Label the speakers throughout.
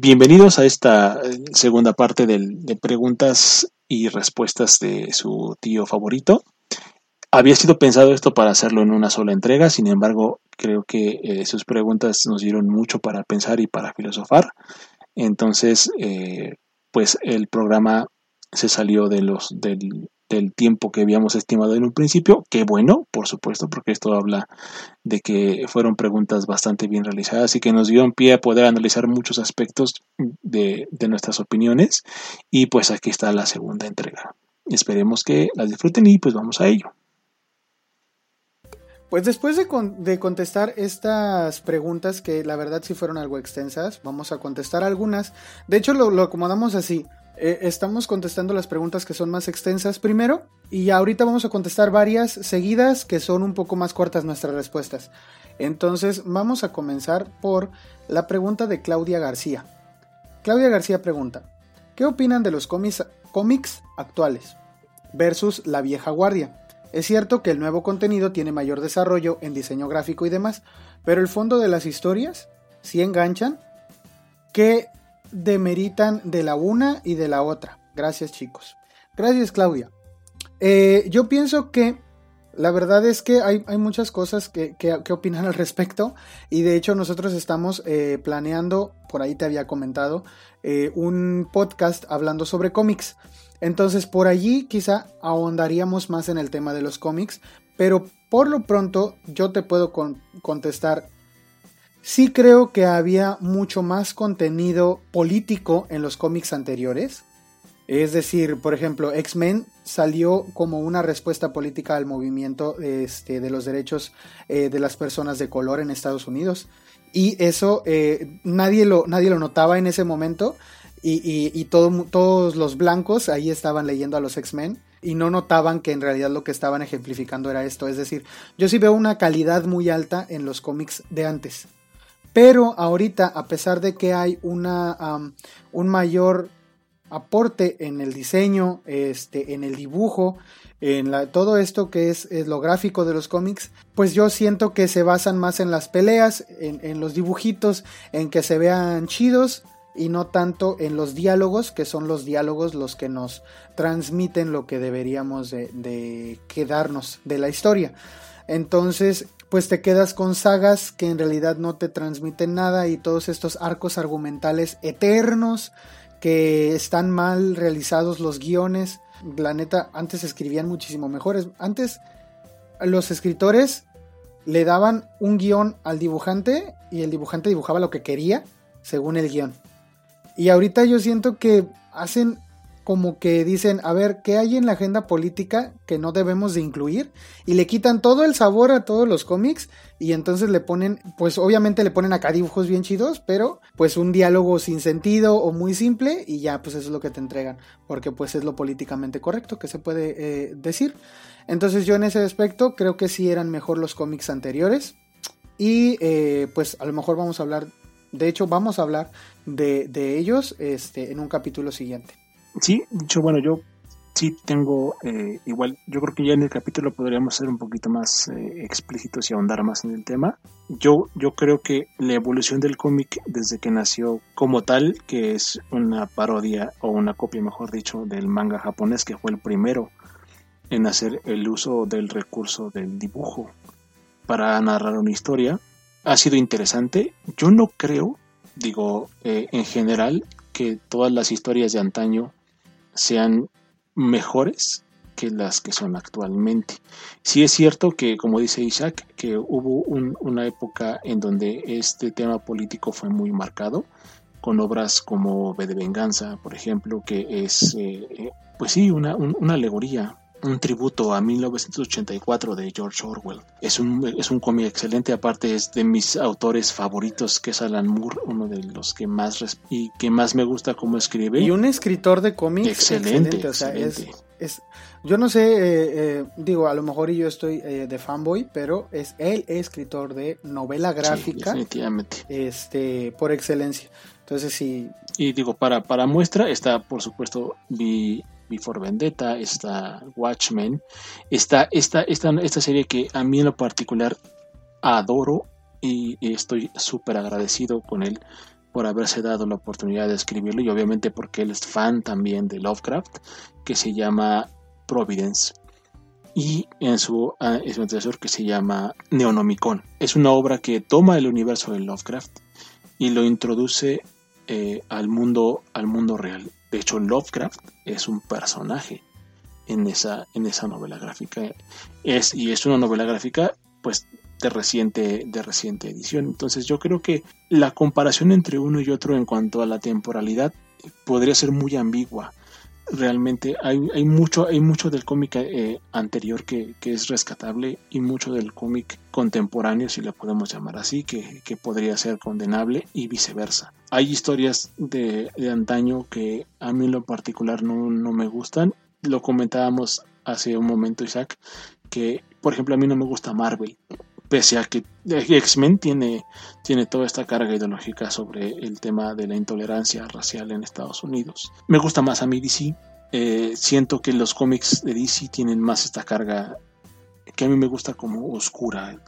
Speaker 1: Bienvenidos a esta eh, segunda parte de preguntas y respuestas de su tío favorito. Había sido pensado esto para hacerlo en una sola entrega, sin embargo, creo que eh, sus preguntas nos dieron mucho para pensar y para filosofar. Entonces, eh, pues el programa se salió de los, del, del tiempo que habíamos estimado en un principio. Qué bueno, por supuesto, porque esto habla de que fueron preguntas bastante bien realizadas y que nos dio en pie a poder analizar muchos aspectos de, nuestras opiniones. Y pues aquí está la segunda entrega. Esperemos que las disfruten y pues vamos a ello.
Speaker 2: Pues después de, de, contestar estas preguntas, que la verdad sí fueron algo extensas, vamos a contestar algunas. De hecho, lo, lo acomodamos así. Eh, estamos contestando las preguntas que son más extensas primero y ahorita vamos a contestar varias seguidas que son un poco más cortas nuestras respuestas. Entonces vamos a comenzar por la pregunta de Claudia García. Claudia García pregunta, ¿qué opinan de los cómics, cómics actuales versus la vieja guardia? Es cierto que el nuevo contenido tiene mayor desarrollo en diseño gráfico y demás, pero el fondo de las historias sí enganchan. ¿Qué demeritan de la una y de la otra. Gracias chicos. Gracias Claudia. Eh, yo pienso que la verdad es que hay, muchas cosas que, opinan al respecto y de hecho nosotros estamos eh, planeando, por ahí te había comentado, eh, un podcast hablando sobre cómics. Entonces por allí quizá ahondaríamos más en el tema de los cómics, pero por lo pronto yo te puedo contestar Sí creo que había mucho más contenido político en los cómics anteriores. Es decir, por ejemplo, X-Men salió como una respuesta política al movimiento este, de los derechos eh, de las personas de color en Estados Unidos. Y eso eh, nadie, lo, nadie lo notaba en ese momento. Y, todos los blancos ahí estaban leyendo a los X-Men y no notaban que en realidad lo que estaban ejemplificando era esto. Es decir, yo sí veo una calidad muy alta en los cómics de antes. Pero ahorita, a pesar de que hay una, un mayor aporte en el diseño, este, en el dibujo, en todo esto que es, lo gráfico de los cómics, pues yo siento que se basan más en las peleas, en, los dibujitos, en que se vean chidos y no tanto en los diálogos, que son los diálogos los que nos transmiten lo que deberíamos de, de quedarnos de la historia. Entonces, pues te quedas con sagas que en realidad no te transmiten nada y todos estos arcos argumentales eternos que están mal realizados los guiones. La neta, antes escribían muchísimo mejores. Antes los escritores le daban un guion al dibujante y el dibujante dibujaba lo que quería según el guion. Y ahorita yo siento que hacen como que dicen, a ver, ¿qué hay en la agenda política que no debemos de incluir? Y le quitan todo el sabor a todos los cómics y entonces le ponen, pues obviamente le ponen acá dibujos bien chidos, pero pues un diálogo sin sentido o muy simple y ya pues eso es lo que te entregan, porque pues es lo políticamente correcto que se puede eh, decir. Entonces yo en ese aspecto creo que sí eran mejor los cómics anteriores y eh, pues a lo mejor vamos a hablar, de hecho vamos a hablar de, de ellos este, en un capítulo siguiente.
Speaker 1: Sí, dicho, bueno, yo sí tengo eh, igual, yo creo que ya en el capítulo podríamos ser un poquito más eh, explícitos y ahondar más en el tema. Yo, yo creo que la evolución del cómic desde que nació como tal, que es una parodia o una copia, mejor dicho, del manga japonés, que fue el primero en hacer el uso del recurso del dibujo para narrar una historia, ha sido interesante. Yo no creo, digo, eh, en general, que todas las historias de antaño sean mejores que las que son actualmente. Sí es cierto que, como dice Isaac, que hubo una época en donde este tema político fue muy marcado, con obras como B de Venganza, por ejemplo, que es, eh, eh, pues sí, una, una alegoría un tributo a 1984 de George Orwell. Es un, es un cómic excelente, aparte es de mis autores favoritos, que es Alan Moore, uno de los que más y que más me gusta cómo escribe.
Speaker 2: Y un escritor de cómics excelente, es, yo no sé, eh, eh, digo, a lo mejor yo estoy eh, de fanboy, pero es el escritor de novela gráfica.
Speaker 1: definitivamente.
Speaker 2: Este, por excelencia. Entonces sí.
Speaker 1: Y digo, para, para muestra está, por supuesto, mi Before Vendetta, está Watchmen, está esta, esta, esta serie que a mí en lo particular adoro y, estoy súper agradecido con él por haberse dado la oportunidad de escribirlo y obviamente porque él es fan también de Lovecraft, que se llama Providence. Y en su, uh, que se llama Neonomicon. Es una obra que toma el universo de Lovecraft y lo introduce eh, al, mundo, al mundo real. De hecho, Lovecraft es un personaje en esa, en esa novela gráfica. Es, y es una novela gráfica, pues, de reciente, de reciente edición. Entonces yo creo que la comparación entre uno y otro en cuanto a la temporalidad podría ser muy ambigua. Realmente hay, hay mucho, hay mucho del cómic eh, anterior que, es rescatable y mucho del cómic contemporáneo, si le podemos llamar así, que, podría ser condenable y viceversa. Hay historias de, de antaño que a mí en lo particular no, no me gustan. Lo comentábamos hace un momento, Isaac, que por ejemplo a mí no me gusta Marvel pese a que X-Men tiene, tiene toda esta carga ideológica sobre el tema de la intolerancia racial en Estados Unidos. Me gusta más a mí DC. Eh, siento que los cómics de DC tienen más esta carga que a mí me gusta como oscura,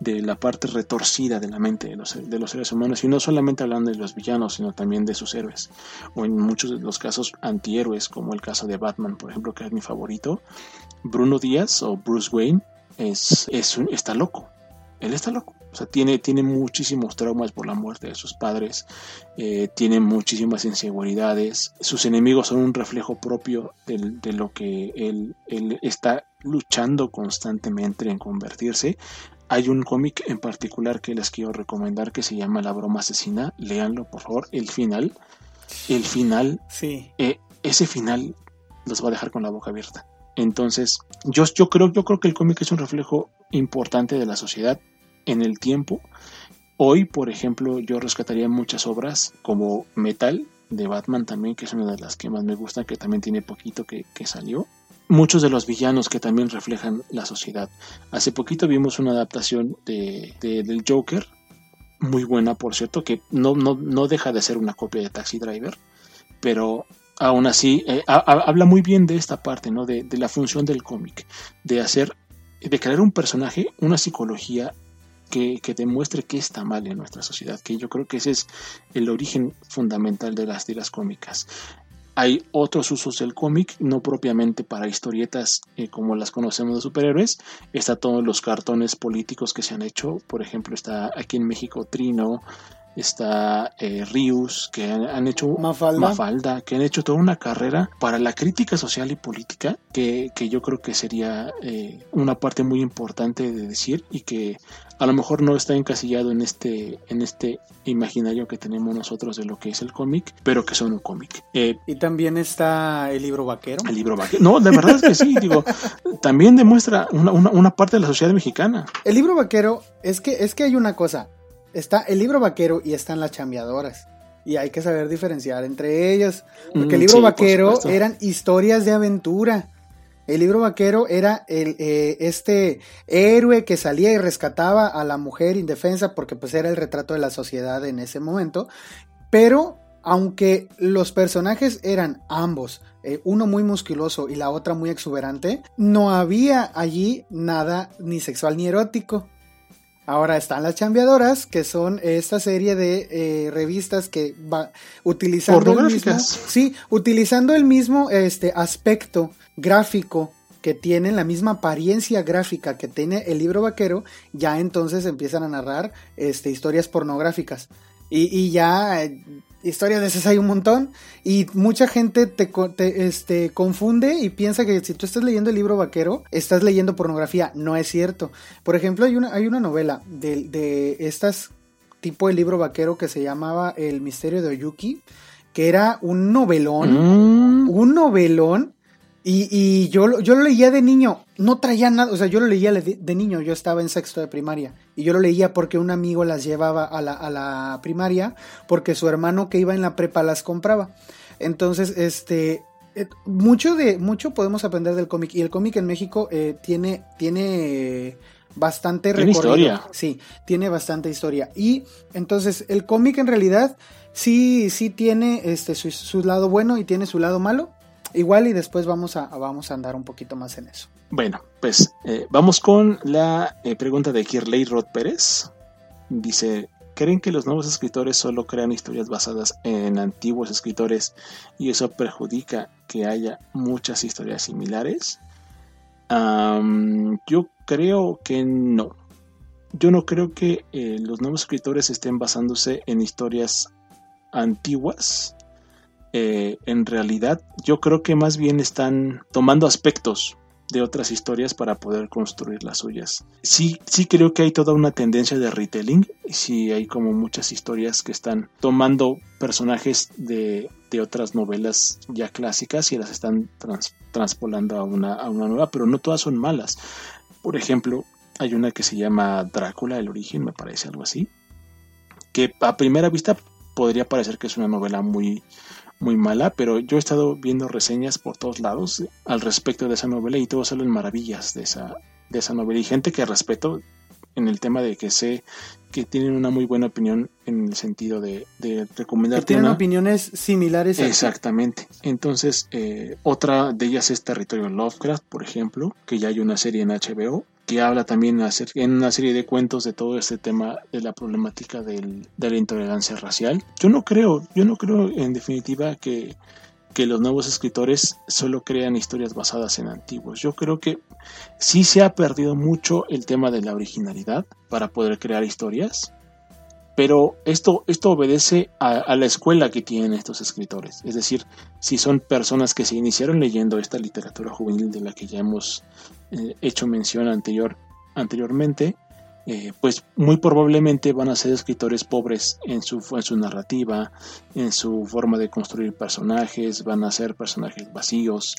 Speaker 1: de la parte retorcida de la mente de los, de los seres humanos, y no solamente hablando de los villanos, sino también de sus héroes, o en muchos de los casos antihéroes, como el caso de Batman, por ejemplo, que es mi favorito. Bruno Díaz o Bruce Wayne es, es está loco, él está loco. O sea, tiene, tiene muchísimos traumas por la muerte de sus padres, eh, tiene muchísimas inseguridades, sus enemigos son un reflejo propio de, lo que él, él, está luchando constantemente en convertirse. Hay un cómic en particular que les quiero recomendar que se llama La broma asesina, léanlo por favor, el final, el final,
Speaker 2: sí.
Speaker 1: Eh, ese final los va a dejar con la boca abierta. Entonces, yo, yo, creo, yo creo que el cómic es un reflejo importante de la sociedad en el tiempo. Hoy, por ejemplo, yo rescataría muchas obras como Metal de Batman también, que es una de las que más me gustan, que también tiene poquito que, salió. Muchos de los villanos que también reflejan la sociedad. Hace poquito vimos una adaptación de, del Joker, muy buena por cierto, que no, no, no deja de ser una copia de Taxi Driver, pero aún así eh, habla muy bien de esta parte, ¿no? De, de la función del cómic, de hacer, de crear un personaje, una psicología que, demuestre que está mal en nuestra sociedad, que yo creo que ese es el origen fundamental de las tiras cómicas. Hay otros usos del cómic, no propiamente para historietas eh, como las conocemos de superhéroes. Está todos los cartones políticos que se han hecho. Por ejemplo, está aquí en México Trino, está eh, Rius, que han, hecho
Speaker 2: Mafalda.
Speaker 1: que han hecho toda una carrera para la crítica social y política, que, yo creo que sería eh, una parte muy importante de decir y que a lo mejor no está encasillado en este, en este imaginario que tenemos nosotros de lo que es el cómic, pero que son un cómic.
Speaker 2: Eh, y también está el libro vaquero.
Speaker 1: El libro vaquero. No, de verdad es que sí, digo, también demuestra una, una parte de la sociedad mexicana.
Speaker 2: El libro vaquero es que, es que hay una cosa, está el libro vaquero y están las chambeadoras. Y hay que saber diferenciar entre ellas. Porque el mm, libro vaquero eran historias de aventura. El libro vaquero era el, eh, este héroe que salía y rescataba a la mujer indefensa porque pues era el retrato de la sociedad en ese momento. Pero aunque los personajes eran ambos, eh, uno muy musculoso y la otra muy exuberante, no había allí nada ni sexual ni erótico. Ahora están las chambeadoras, que son esta serie de eh, revistas que va utilizando el mismo, sí, utilizando el mismo este aspecto gráfico que tienen la misma apariencia gráfica que tiene el libro vaquero, ya entonces empiezan a narrar este, historias pornográficas. Y, y ya eh, historias de esas hay un montón y mucha gente te, este, confunde y piensa que si tú estás leyendo el libro vaquero, estás leyendo pornografía. No es cierto. Por ejemplo, hay una, hay una novela de, de estas tipo de libro vaquero que se llamaba El misterio de Oyuki, que era un novelón, mm. un novelón y, y yo, yo lo leía de niño, no traía nada, o sea, yo lo leía de, niño, yo estaba en sexto de primaria, y yo lo leía porque un amigo las llevaba a la, a la primaria, porque su hermano que iba en la prepa las compraba. Entonces, este, eh, mucho de, mucho podemos aprender del cómic, y el cómic en México eh, tiene, tiene bastante
Speaker 1: ¿Tiene historia.
Speaker 2: Sí, tiene bastante historia. Y entonces, el cómic en realidad sí, sí tiene este, su, su lado bueno y tiene su lado malo Igual y después vamos a, vamos a andar un poquito más en eso.
Speaker 1: Bueno, pues eh, vamos con la eh, pregunta de Kirley Rod Pérez. Dice, ¿Creen que los nuevos escritores solo crean historias basadas en antiguos escritores y eso perjudica que haya muchas historias similares? yo creo que no. Yo no creo que eh, los nuevos escritores estén basándose en historias antiguas. Eh, en realidad, yo creo que más bien están tomando aspectos de otras historias para poder construir las suyas. Sí, sí creo que hay toda una tendencia de retelling, sí hay como muchas historias que están tomando personajes de, otras novelas ya clásicas y las están transpolando a una, a una nueva, pero no todas son malas. Por ejemplo, hay una que se llama Drácula, el origen, me parece algo así, que a primera vista podría parecer que es una novela muy, muy mala, pero yo he estado viendo reseñas por todos lados al respecto de esa novela y todos salen maravillas de esa, de esa novela. Y gente que respeto en el tema de que sé que tienen una muy buena opinión en el sentido de, de recomendar.
Speaker 2: Tienen opiniones similares.
Speaker 1: Exactamente. Entonces, eh, otra de ellas es Territorio Lovecraft, por ejemplo, que ya hay una serie en HBO que habla también en una serie de cuentos de todo este tema de la problemática de la intolerancia racial. Yo no creo, yo no creo en definitiva que, que los nuevos escritores solo crean historias basadas en antiguos. Yo creo que sí se ha perdido mucho el tema de la originalidad para poder crear historias. Pero esto, esto obedece a, la escuela que tienen estos escritores. Es decir, si son personas que se iniciaron leyendo esta literatura juvenil de la que ya hemos eh, hecho mención anterior, anteriormente, eh, pues muy probablemente van a ser escritores pobres en su, en su narrativa, en su forma de construir personajes, van a ser personajes vacíos,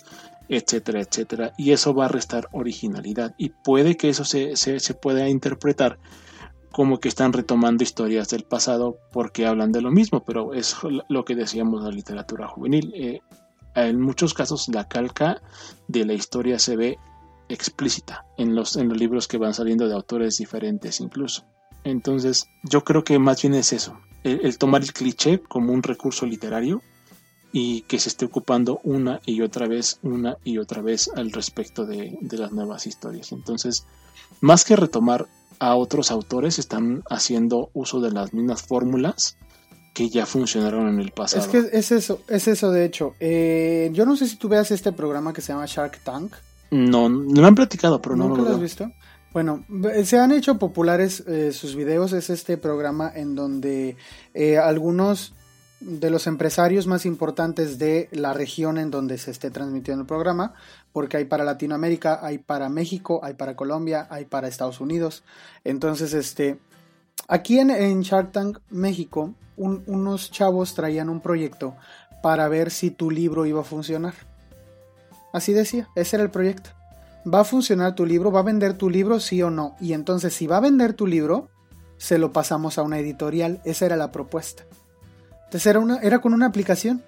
Speaker 1: etcétera, etcétera. Y eso va a restar originalidad. Y puede que eso se, se pueda interpretar como que están retomando historias del pasado porque hablan de lo mismo, pero es lo que decíamos de la literatura juvenil. Eh, en muchos casos la calca de la historia se ve explícita en los, en los libros que van saliendo de autores diferentes incluso. Entonces yo creo que más bien es eso, el, tomar el cliché como un recurso literario y que se esté ocupando una y otra vez, una y otra vez al respecto de, de las nuevas historias. Entonces, más que retomar a otros autores están haciendo uso de las mismas fórmulas que ya funcionaron en el pasado.
Speaker 2: Es que es eso, es eso de hecho. Eh, yo no sé si tú veas este programa que se llama Shark Tank.
Speaker 1: No, lo han platicado, pero no,
Speaker 2: lo, has visto. Bueno, se han hecho populares eh, sus videos. Es este programa en donde eh, algunos de los empresarios más importantes de la región en donde se esté transmitiendo el programa, porque hay para Latinoamérica, hay para México, hay para Colombia, hay para Estados Unidos. Entonces, este, aquí en, en Shark Tank México, unos chavos traían un proyecto para ver si tu libro iba a funcionar. Así decía, ese era el proyecto. ¿Va a funcionar tu libro? ¿Va a vender tu libro? Sí o no. Y entonces, si va a vender tu libro, se lo pasamos a una editorial. Esa era la propuesta. Entonces era, una, era con una aplicación.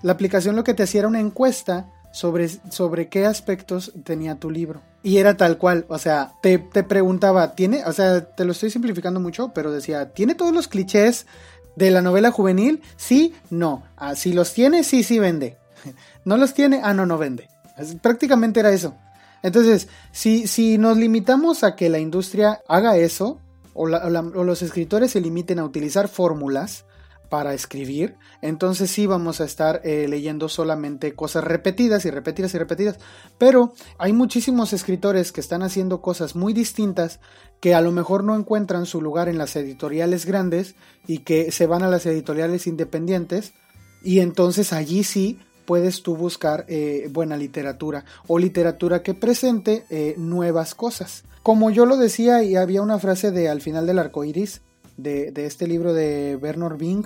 Speaker 2: La aplicación lo que te hacía era una encuesta sobre, sobre qué aspectos tenía tu libro. Y era tal cual, o sea, te, te preguntaba, ¿tiene? O sea, te lo estoy simplificando mucho, pero decía, ¿tiene todos los clichés de la novela juvenil? Sí, no. Ah, si los tiene, sí, sí vende. ¿No los tiene? Ah, no, no vende. prácticamente era eso. Entonces, si, si nos limitamos a que la industria haga eso, o, los escritores se limiten a utilizar fórmulas, para escribir, entonces sí vamos a estar eh, leyendo solamente cosas repetidas y repetidas y repetidas. Pero hay muchísimos escritores que están haciendo cosas muy distintas que a lo mejor no encuentran su lugar en las editoriales grandes y que se van a las editoriales independientes y entonces allí sí puedes tú buscar eh, buena literatura o literatura que presente eh, nuevas cosas. Como yo lo decía y había una frase de al final del arco iris, de, este libro de Bernard Bing,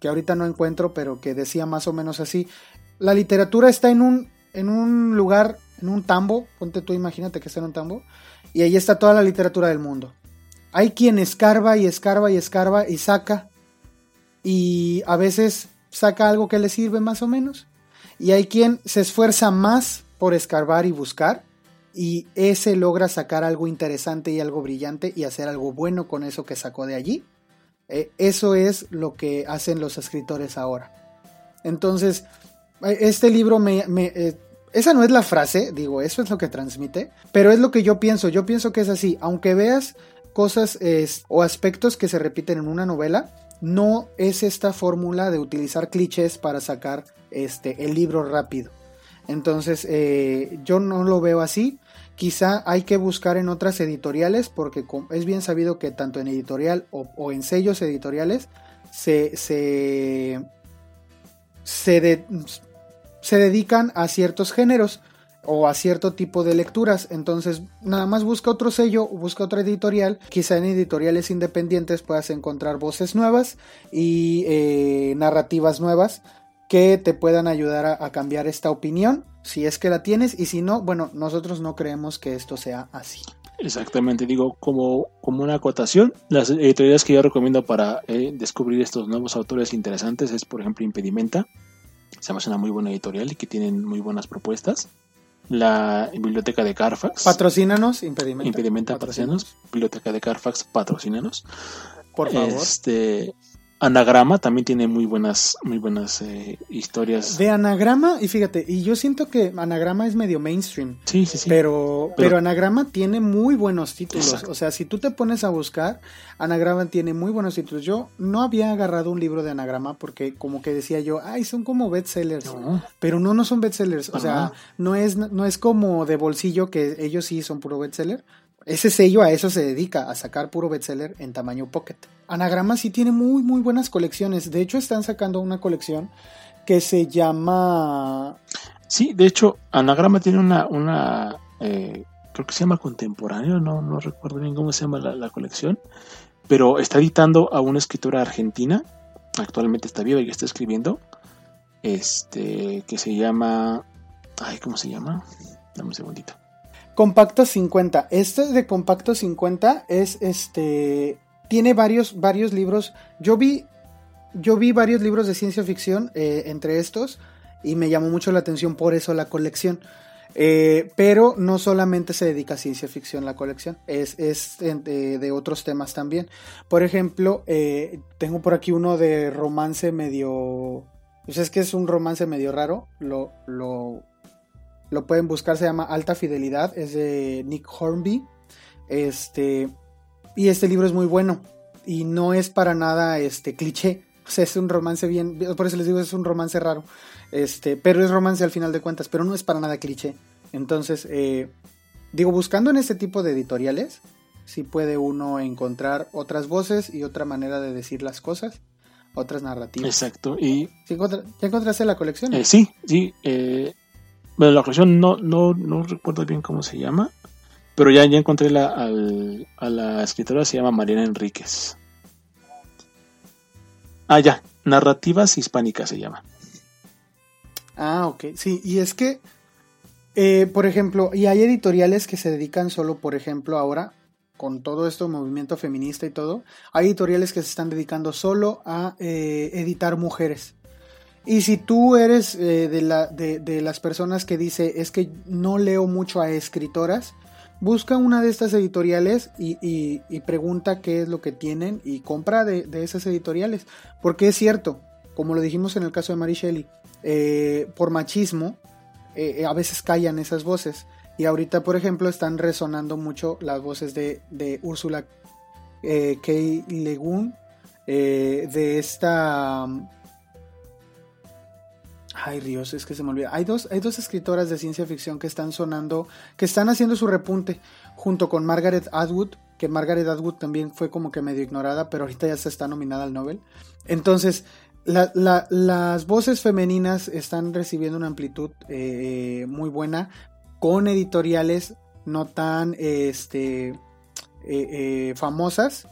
Speaker 2: que ahorita no encuentro, pero que decía más o menos así. La literatura está en un, en un lugar, en un tambo, ponte tú, imagínate que está en un tambo, y ahí está toda la literatura del mundo. Hay quien escarba y escarba y escarba y saca, y a veces saca algo que le sirve más o menos, y hay quien se esfuerza más por escarbar y buscar, y ese logra sacar algo interesante y algo brillante y hacer algo bueno con eso que sacó de allí. Eh, eso es lo que hacen los escritores ahora. Entonces, eh, este libro me... Eh, esa no es la frase, digo, eso es lo que transmite, pero es lo que yo pienso. Yo pienso que es así. Aunque veas cosas o aspectos que se repiten en una novela, no es esta fórmula de utilizar clichés para sacar este, el libro rápido. Entonces, eh, yo no lo veo así. Quizá hay que buscar en otras editoriales, porque es bien sabido que tanto en editorial o, en sellos editoriales se, se, se, se dedican a ciertos géneros o a cierto tipo de lecturas. Entonces, nada más busca otro sello busca otra editorial. Quizá en editoriales independientes puedas encontrar voces nuevas y eh, narrativas nuevas que te puedan ayudar a, cambiar esta opinión, si es que la tienes, y si no, bueno, nosotros no creemos que esto sea así.
Speaker 1: Exactamente, digo, como, como una acotación, las editoriales que yo recomiendo para eh, descubrir estos nuevos autores interesantes es, por ejemplo, Impedimenta. Se llama una muy buena editorial y que tienen muy buenas propuestas la biblioteca de Carfax.
Speaker 2: Patrocínanos, impedimenta.
Speaker 1: Impedimenta, patrocínanos. Biblioteca de Carfax, patrocínanos.
Speaker 2: Por favor.
Speaker 1: Este, Anagrama también tiene muy buenas, muy buenas eh, historias.
Speaker 2: De Anagrama, y fíjate, y yo siento que Anagrama es medio mainstream.
Speaker 1: Sí, sí, sí.
Speaker 2: Pero, pero, Anagrama tiene muy buenos títulos. O sea, si tú te pones a buscar, Anagrama tiene muy buenos títulos. Yo no había agarrado un libro de Anagrama porque como que decía yo, ay, son como bestsellers. Pero no, no son bestsellers. O sea, no es, no es como de bolsillo que ellos sí son puro bestseller. Ese sello a eso se dedica, a sacar puro bestseller en tamaño pocket. Anagrama sí tiene muy, muy buenas colecciones. De hecho, están sacando una colección que se llama...
Speaker 1: Sí, de hecho, Anagrama tiene una... una eh, creo que se llama Contemporáneo, no, no recuerdo bien cómo se llama la, colección, pero está editando a una escritora argentina, actualmente está viva y está escribiendo, este, que se llama... Ay, ¿cómo se llama? Dame un segundito.
Speaker 2: Compacto 50. Este de Compacto 50 es este. Tiene varios, varios libros. Yo vi. Yo vi varios libros de ciencia ficción eh, entre estos. Y me llamó mucho la atención por eso la colección. Eh, pero no solamente se dedica a ciencia ficción la colección, es, es de, otros temas también. Por ejemplo, eh, tengo por aquí uno de romance medio... Pues es que es un romance medio raro, lo, lo lo pueden buscar, se llama Alta Fidelidad, es de Nick Hornby. Este, y este libro es muy bueno y no es para nada este cliché. O sea, es un romance bien, por eso les digo, es un romance raro. Este, pero es romance al final de cuentas, pero no es para nada cliché. Entonces, eh, digo, buscando en este tipo de editoriales, sí puede uno encontrar otras voces y otra manera de decir las cosas, otras narrativas.
Speaker 1: Exacto. Y
Speaker 2: ¿Ya encontraste la colección?
Speaker 1: Eh, sí, sí. Eh, bueno, la colección no, no, no recuerdo bien cómo se llama, pero ya, ya encontré la, a la escritora, se llama Mariana Enríquez. Ah, ya, Narrativas Hispánicas se llama.
Speaker 2: Ah, ok, sí, y es que, eh, por ejemplo, y hay editoriales que se dedican solo, por ejemplo, ahora, con todo esto, movimiento feminista y todo, hay editoriales que se están dedicando solo a eh, editar mujeres. Y si tú eres eh, de, la, de, las personas que dice es que no leo mucho a escritoras, busca una de estas editoriales y, pregunta qué es lo que tienen y compra de, esas editoriales. Porque es cierto, como lo dijimos en el caso de Mary eh, por machismo eh, a veces callan esas voces. Y ahorita, por ejemplo, están resonando mucho las voces de, de Úrsula K. Legun, de esta Ay, Dios, es que se me olvida. Hay dos, hay dos escritoras de ciencia ficción que están sonando, que están haciendo su repunte, junto con Margaret Atwood, que Margaret Atwood también fue como que medio ignorada, pero ahorita ya se está nominada al Nobel. Entonces, las voces femeninas están recibiendo una amplitud eh, muy buena, con editoriales no tan este, eh, eh, famosas,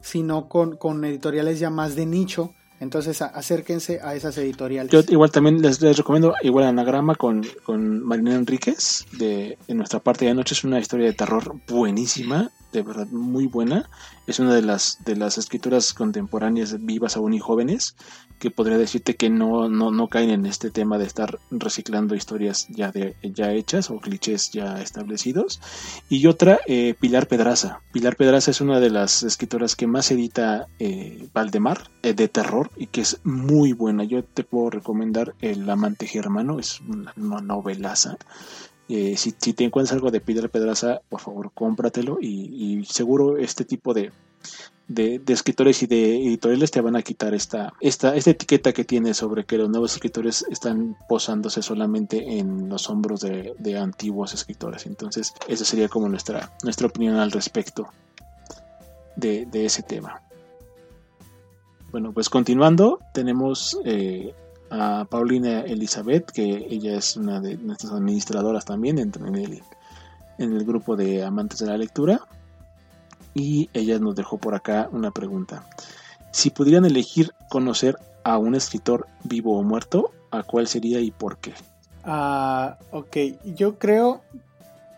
Speaker 2: sino con editoriales ya más de nicho entonces acérquense a esas editoriales.
Speaker 1: Yo igual también les, recomiendo igual Anagrama con, con Marina Enríquez de, de, nuestra parte de anoche. Es una historia de terror buenísima, de verdad muy buena. Es una de las, de las escrituras contemporáneas vivas aún y jóvenes que podría decirte que no, no, no caen en este tema de estar reciclando historias ya, de, ya hechas o clichés ya establecidos. Y otra, eh, Pilar Pedraza. Pilar Pedraza es una de las escritoras que más edita eh, Valdemar eh, de terror y que es muy buena. Yo te puedo recomendar El amante germano, es una, novelaza. Eh, si, si, te encuentras algo de Peter Pedraza, por favor, cómpratelo y seguro este tipo de, de, escritores y de editoriales te van a quitar esta, esta, esta etiqueta que tiene sobre que los nuevos escritores están posándose solamente en los hombros de, antiguos escritores. Entonces, esa sería como nuestra, nuestra opinión al respecto de, ese tema. Bueno, pues continuando, tenemos eh, a Paulina Elizabeth, que ella es una de nuestras administradoras también en, el, en el grupo de amantes de la lectura. Y ella nos dejó por acá una pregunta. Si pudieran elegir conocer a un escritor vivo o muerto, ¿a cuál sería y por qué?
Speaker 2: Ah, ok, yo creo,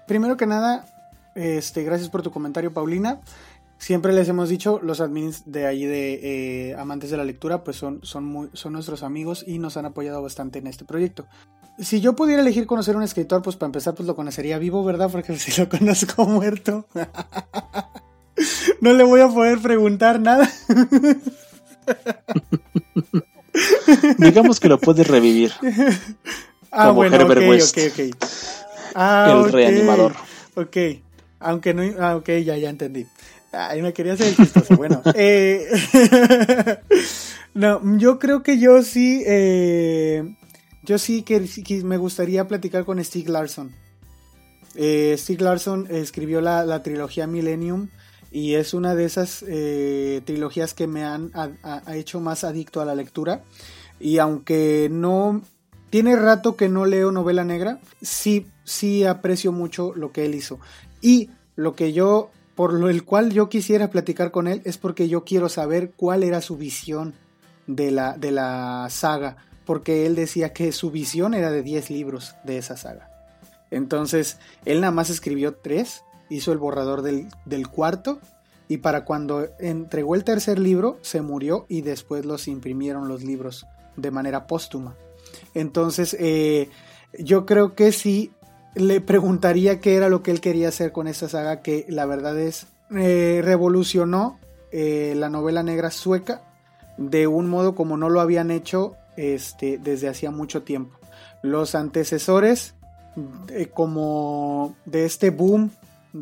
Speaker 2: primero que nada, este, gracias por tu comentario, Paulina. Siempre les hemos dicho, los admins de ahí de eh, Amantes de la Lectura, pues son, son, muy, son nuestros amigos y nos han apoyado bastante en este proyecto. Si yo pudiera elegir conocer un escritor, pues para empezar, pues lo conocería vivo, ¿verdad? Porque si lo conozco muerto, no le voy a poder preguntar nada.
Speaker 1: Digamos que lo puedes revivir.
Speaker 2: Ah, bueno, ok, ok, ok.
Speaker 1: Ah, el reanimador.
Speaker 2: Ok, aunque no, ah, ok, ya, ya entendí. Ay, me quería hacer chistoso. Bueno, eh, no, yo creo que yo sí, eh, yo sí que, me gustaría platicar con Stieg Larsson. Eh, Stieg Larsson escribió la, trilogía Millennium y es una de esas trilogías que me han hecho más adicto a la lectura. Y aunque no tiene rato que no leo novela negra, sí, sí aprecio mucho lo que él hizo. Y lo que yo por lo el cual yo quisiera platicar con él es porque yo quiero saber cuál era su visión de la, de la saga, porque él decía que su visión era de 10 libros de esa saga. Entonces, él nada más escribió 3, hizo el borrador del, cuarto, y para cuando entregó el tercer libro, se murió y después los imprimieron los libros de manera póstuma. Entonces, eh, yo creo que sí le preguntaría qué era lo que él quería hacer con esta saga que la verdad es eh, revolucionó eh, la novela negra sueca de un modo como no lo habían hecho este, desde hacía mucho tiempo. Los antecesores como de este boom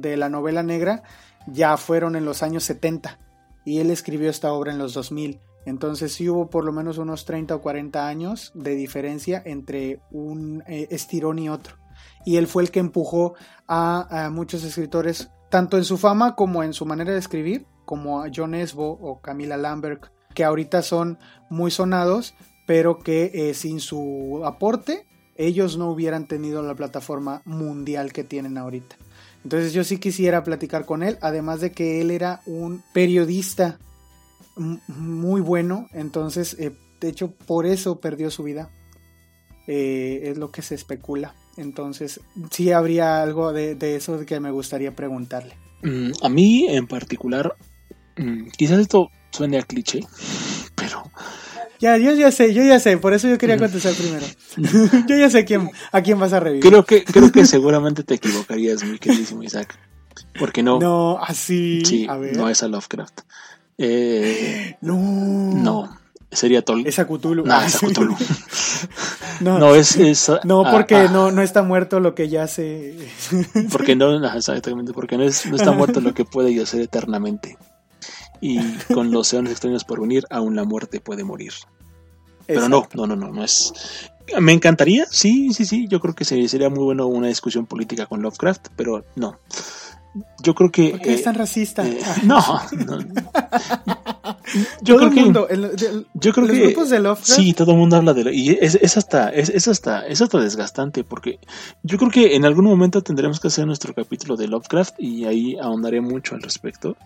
Speaker 2: de la novela negra ya fueron en los años 70 y él escribió esta obra en los 2000. Entonces sí hubo por lo menos unos 30 o 40 años de diferencia entre un estirón y otro y él fue el que empujó a, muchos escritores, tanto en su fama como en su manera de escribir, como a John Esbo o Camila Lambert, que ahorita son muy sonados, pero que eh, sin su aporte ellos no hubieran tenido la plataforma mundial que tienen ahorita. Entonces yo sí quisiera platicar con él, además de que él era un periodista muy bueno, entonces eh, de hecho por eso perdió su vida. Eh, es lo que se especula. Entonces, sí habría algo de, eso que me gustaría preguntarle.
Speaker 1: Mm, a mí en particular, mm, quizás esto suene a cliché.
Speaker 2: Ya, yo ya sé, yo ya sé, por eso yo quería contestar primero. yo ya sé quién, a quién vas a revivir.
Speaker 1: Creo que, creo que seguramente te equivocarías, mi queridísimo Isaac. Porque no.
Speaker 2: No, así.
Speaker 1: Sí, no es a Lovecraft. Eh,
Speaker 2: no.
Speaker 1: No sería Tol.
Speaker 2: Es a Cthulhu.
Speaker 1: No, es a Cthulhu. no, es,
Speaker 2: No, porque no, no está muerto lo que ya se.
Speaker 1: porque no, exactamente, porque no, es, no está muerto lo que puede yacer eternamente. Y con los eones extraños por venir, aún la muerte puede morir. Pero no, no, no, no, no es. Me encantaría, sí, sí, sí. Yo creo que sería, muy bueno una discusión política con Lovecraft, pero no. Yo creo que.
Speaker 2: ¿Por qué es tan racista?
Speaker 1: Eh, no, no. yo creo que, yo creo
Speaker 2: los grupos de Lovecraft.
Speaker 1: Sí, todo el mundo habla de y es, es hasta es, es, hasta es hasta desgastante porque yo creo que en algún momento tendremos que hacer nuestro capítulo de Lovecraft y ahí ahondaré mucho al respecto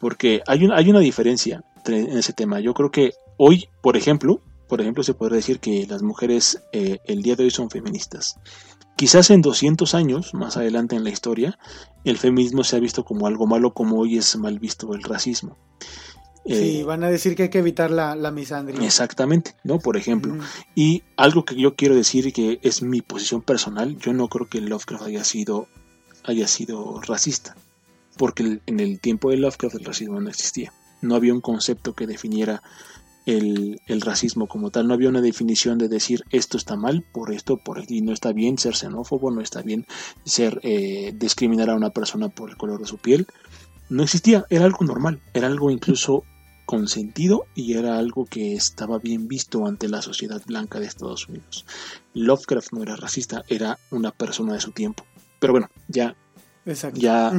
Speaker 1: porque hay una hay una diferencia en ese tema. Yo creo que hoy, por ejemplo, por ejemplo se podría decir que las mujeres eh, el día de hoy son feministas. Quizás en 200 años, más adelante en la historia, el feminismo se ha visto como algo malo como hoy es mal visto el racismo.
Speaker 2: Sí, eh, van a decir que hay que evitar la, la misandria.
Speaker 1: Exactamente, ¿no? Por ejemplo. Y algo que yo quiero decir que es mi posición personal, yo no creo que Lovecraft haya sido, haya sido racista. Porque en el tiempo de Lovecraft el racismo no existía. No había un concepto que definiera el, racismo como tal. No había una definición de decir esto está mal por esto, por y no está bien ser xenófobo, no está bien ser eh, discriminar a una persona por el color de su piel. No existía, era algo normal, era algo incluso consentido y era algo que estaba bien visto ante la sociedad blanca de Estados Unidos. Lovecraft no era racista, era una persona de su tiempo. Pero bueno, ya Ya,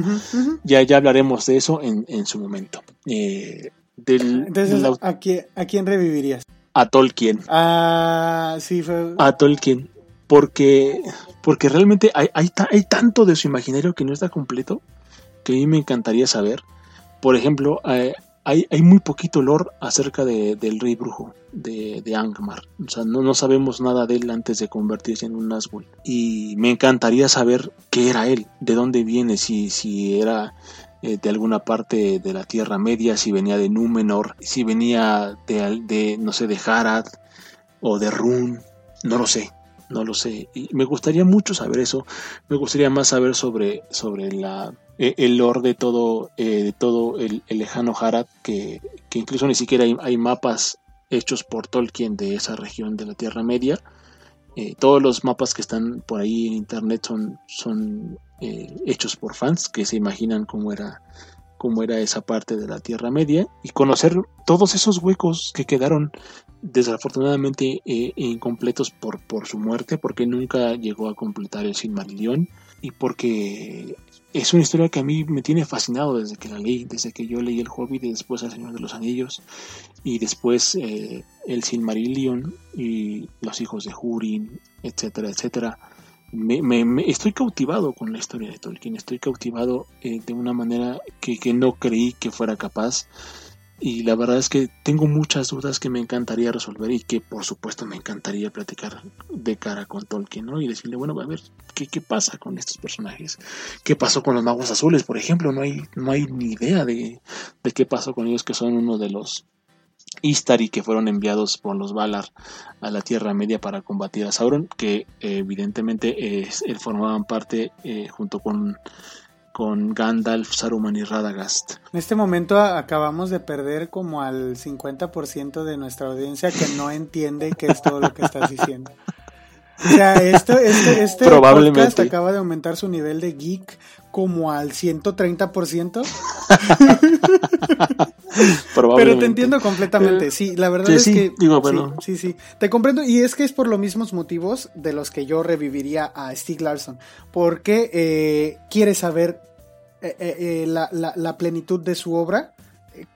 Speaker 1: ya, ya hablaremos de eso en, en su momento. Eh,
Speaker 2: entonces, ¿a, quién, revivirías?
Speaker 1: A Tolkien.
Speaker 2: Ah, sí,
Speaker 1: A Tolkien. Porque, porque realmente hay, hay, tanto de su imaginario que no está completo que a mí me encantaría saber. Por ejemplo, eh, hay, hay, muy poquito lore acerca de, del rey brujo de, de Angmar. O sea, no, no, sabemos nada de él antes de convertirse en un Nazgûl. Y me encantaría saber qué era él, de dónde viene, si, si era eh, de alguna parte de la Tierra Media, si venía de Númenor, si venía de, no sé, de Harad o de Run, no lo sé, no lo sé. Y me gustaría mucho saber eso. Me gustaría más saber sobre, sobre la, e, el lore de todo, eh, de todo el, lejano Harad, que, que, incluso ni siquiera hay, hay, mapas hechos por Tolkien de esa región de la Tierra Media. Eh, todos los mapas que están por ahí en internet son, son eh, hechos por fans que se imaginan cómo era, cómo era esa parte de la Tierra Media y conocer todos esos huecos que quedaron desafortunadamente eh, incompletos por, por su muerte, porque nunca llegó a completar el Silmarillion y porque es una historia que a mí me tiene fascinado desde que la leí, desde que yo leí El Hobbit y después El Señor de los Anillos y después eh, el Silmarillion y los hijos de Hurin, etcétera, etcétera me, estoy cautivado con la historia de Tolkien, estoy cautivado eh, de una manera que, no creí que fuera capaz. Y la verdad es que tengo muchas dudas que me encantaría resolver y que por supuesto me encantaría platicar de cara con Tolkien, ¿no? Y decirle, bueno, a ver, ¿qué, qué pasa con estos personajes? ¿Qué pasó con los magos azules, por ejemplo? No hay, no hay ni idea de, de qué pasó con ellos, que son uno de los Istari que fueron enviados por los Valar a la Tierra Media para combatir a Sauron, que eh, evidentemente eh, formaban parte eh, junto con, con Gandalf, Saruman y Radagast.
Speaker 2: En este momento acabamos de perder como al 50% de nuestra audiencia que no entiende qué es todo lo que estás diciendo. O sea, esto, este, este podcast acaba de aumentar su nivel de geek como al 130%. Pero te entiendo completamente. Sí, la verdad es que. sí, sí, Te comprendo. Y es que es por los mismos motivos de los que yo reviviría a Stieg Larsson. Porque eh, quiere saber eh, eh, la, la, plenitud de su obra,